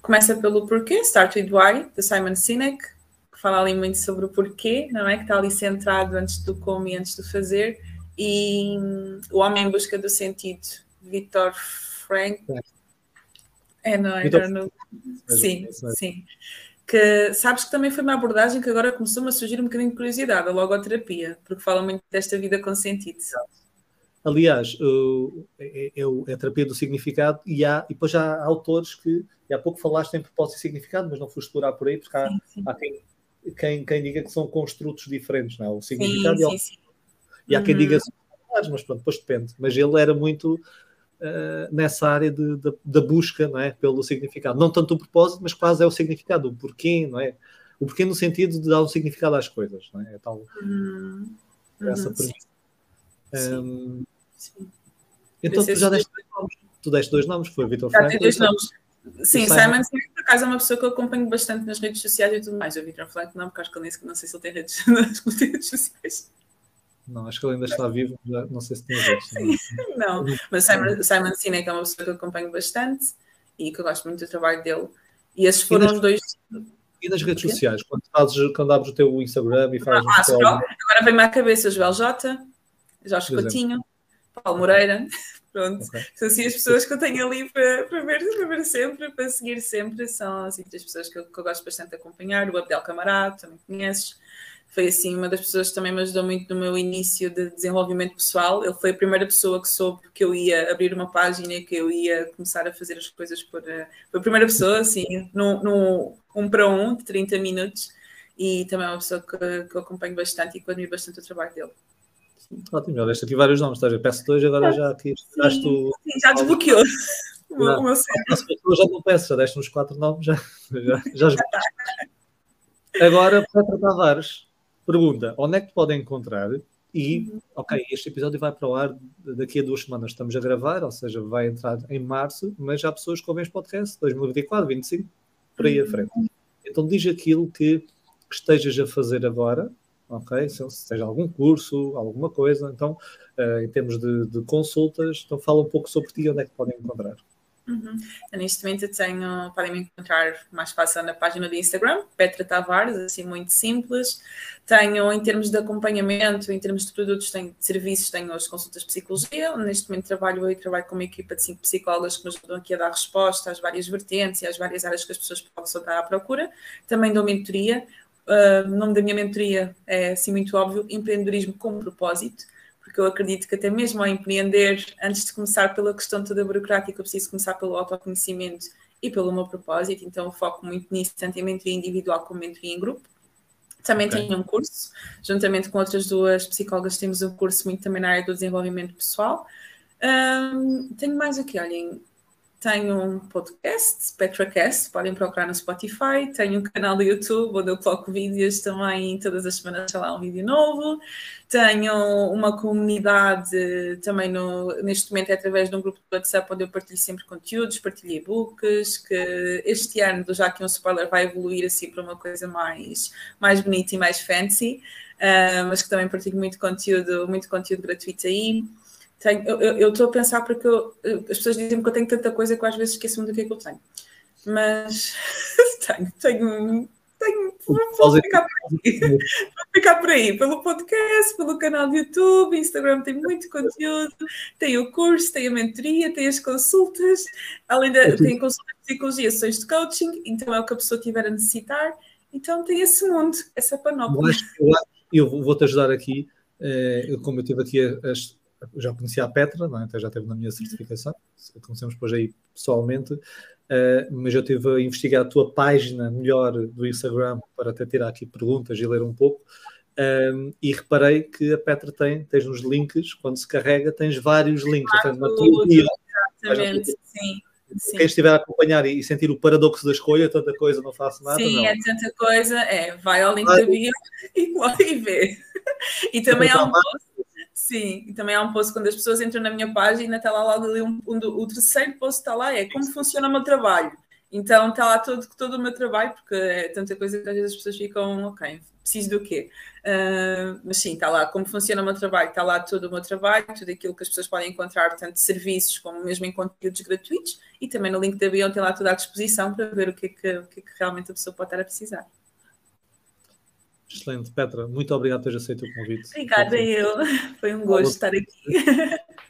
Começa pelo Porquê, Start with Why, de Simon Sinek, que fala ali muito sobre o porquê, não é? Que está ali centrado antes do como e antes do fazer. E hum, O Homem em Busca do Sentido, Victor Frank. É, não é? Não... Sim, sim que sabes que também foi uma abordagem que agora começou-me a surgir um bocadinho de curiosidade, a logoterapia, porque fala muito desta vida com sentido. Aliás, uh, é, é, é, a terapia do significado e, há, e depois há autores que, e há pouco falaste em propósito e significado, mas não foste explorar por aí, porque há, sim, sim. há quem, quem, quem, diga que são construtos diferentes, não é? O significado sim, e, e, há quem diga que são mas pronto, depois depende. Mas ele era muito uh, nessa área de, de, da busca não é? pelo significado. Não tanto o propósito, mas quase é o significado, o porquê, não é? O porquê no sentido de dar um significado às coisas, não é? é tal, uhum. essa uhum, premissa. Um, então tu já deste dois nomes. Tu deste dois nomes, foi Vitor Frank. dois nomes. Sim, Simon, Simon, por acaso, é uma pessoa que eu acompanho bastante nas redes sociais e tudo mais. O Vitor Frank não, porque acho que ele não sei se ele tem redes, <laughs> nas redes sociais. Não, acho que ele ainda está vivo, não sei se tem visto. <laughs> não, mas Simon, Simon Sinek é uma pessoa que eu acompanho bastante e que eu gosto muito do trabalho dele. E esses foram os dois. E nas redes sociais, quando, fazes, quando abres o teu Instagram e fazes. Ah, um agora vem-me à cabeça o Joel J, Jorge Coutinho, Paulo Moreira. Pronto, okay. são assim as pessoas que eu tenho ali para, para, ver, para ver sempre, para seguir sempre. São assim as pessoas que eu, que eu gosto bastante de acompanhar. O Abdel Camarado, também conheces foi assim uma das pessoas que também me ajudou muito no meu início de desenvolvimento pessoal. Ele foi a primeira pessoa que soube que eu ia abrir uma página que eu ia começar a fazer as coisas por. Uh, foi a primeira pessoa, assim, no um para um, de 30 minutos, e também é uma pessoa que, que eu acompanho bastante e que admiro bastante o trabalho dele. Ótimo, já deste aqui vários nomes, estás a ver? Peço dois, agora já aqui. Sim, tu... sim, já desbloqueou. <laughs> O meu já não peço, já deste uns quatro nomes, já, já, já Agora, Petra Tavares, Pergunta: onde é que te podem encontrar? E, uhum. ok, este episódio vai para o ar daqui a duas semanas. Estamos a gravar, ou seja, vai entrar em março, mas há pessoas que ouvem este podcast 2024, 2025, por aí à frente. Então, diz aquilo que, que estejas a fazer agora, ok? Se, seja algum curso, alguma coisa. Então, uh, em termos de, de, consultas, então fala um pouco sobre ti onde é que podem encontrar. Uhum. Neste momento tenho, podem me encontrar mais fácil na página do Instagram, Petra Tavares, assim muito simples. Tenho, em termos de acompanhamento, em termos de produtos, tenho de serviços, tenho as consultas de psicologia. Neste momento trabalho eu trabalho com uma equipa de cinco psicólogas que me ajudam aqui a dar resposta às várias vertentes e às várias áreas que as pessoas possam estar à procura. Também dou mentoria. Uh, o nome da minha mentoria é assim muito óbvio, empreendedorismo com propósito porque eu acredito que até mesmo ao empreender, antes de começar pela questão toda burocrática, eu preciso começar pelo autoconhecimento e pelo meu propósito, então eu foco muito nisso, tanto em mentoria individual como mentoria em grupo. Também okay. tenho um curso, juntamente com outras duas psicólogas, temos um curso muito também na área do desenvolvimento pessoal. Um, tenho mais aqui, olhem, tenho um podcast, PetraCast, podem procurar no Spotify. Tenho um canal do YouTube onde eu coloco vídeos também, todas as semanas sei lá um vídeo novo. Tenho uma comunidade também no, neste momento é através de um grupo de WhatsApp onde eu partilho sempre conteúdos, partilho e-books, que este ano, já aqui um spoiler, vai evoluir assim para uma coisa mais, mais bonita e mais fancy, uh, mas que também partilho muito conteúdo, muito conteúdo gratuito aí. Tenho, eu estou a pensar porque eu, as pessoas dizem que eu tenho tanta coisa que eu às vezes esqueço-me do que é que eu tenho. Mas <laughs> tenho, tenho, tenho vou, ficar por aí. vou ficar por aí, pelo podcast, pelo canal do YouTube, Instagram tem muito conteúdo, tem o curso, tem a mentoria, tem as consultas, além da tem consultas de psicologia, sessões de coaching, então é o que a pessoa tiver a necessitar. Então tem esse mundo, essa panóplia. Eu, eu vou-te ajudar aqui, eh, como eu tive aqui as já conhecia a Petra, não é? até já esteve na minha certificação, conhecemos depois aí pessoalmente, uh, mas eu estive a investigar a tua página melhor do Instagram para até tirar aqui perguntas e ler um pouco. Um, e reparei que a Petra tem, tens nos links, quando se carrega, tens vários links. Ah, na tua bio, exatamente, sim. Sim. Quem estiver a acompanhar e sentir o paradoxo da escolha, tanta coisa, não faço nada. Sim, não. é tanta coisa, é, vai ao link da bio <laughs> e, e vê. E também há um post, sim, e também há um post quando as pessoas entram na minha página, está lá logo ali um, um, o terceiro post está lá, é como funciona o meu trabalho. Então está lá todo, todo o meu trabalho, porque é tanta coisa que às vezes as pessoas ficam, ok, preciso do quê? Uh, mas sim, está lá como funciona o meu trabalho, está lá todo o meu trabalho, tudo aquilo que as pessoas podem encontrar, tanto serviços como mesmo em conteúdos gratuitos, e também no link da bio tem lá tudo à disposição para ver o que é que, o que, é que realmente a pessoa pode estar a precisar. Excelente, Petra, muito obrigado por teres aceito o convite. Obrigada, eu. <laughs> Foi um gosto estar aqui. <laughs>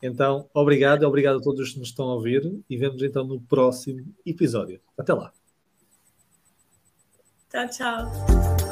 Então, obrigado e obrigado a todos que nos estão a ouvir e vemos então no próximo episódio. Até lá. Tchau, tchau.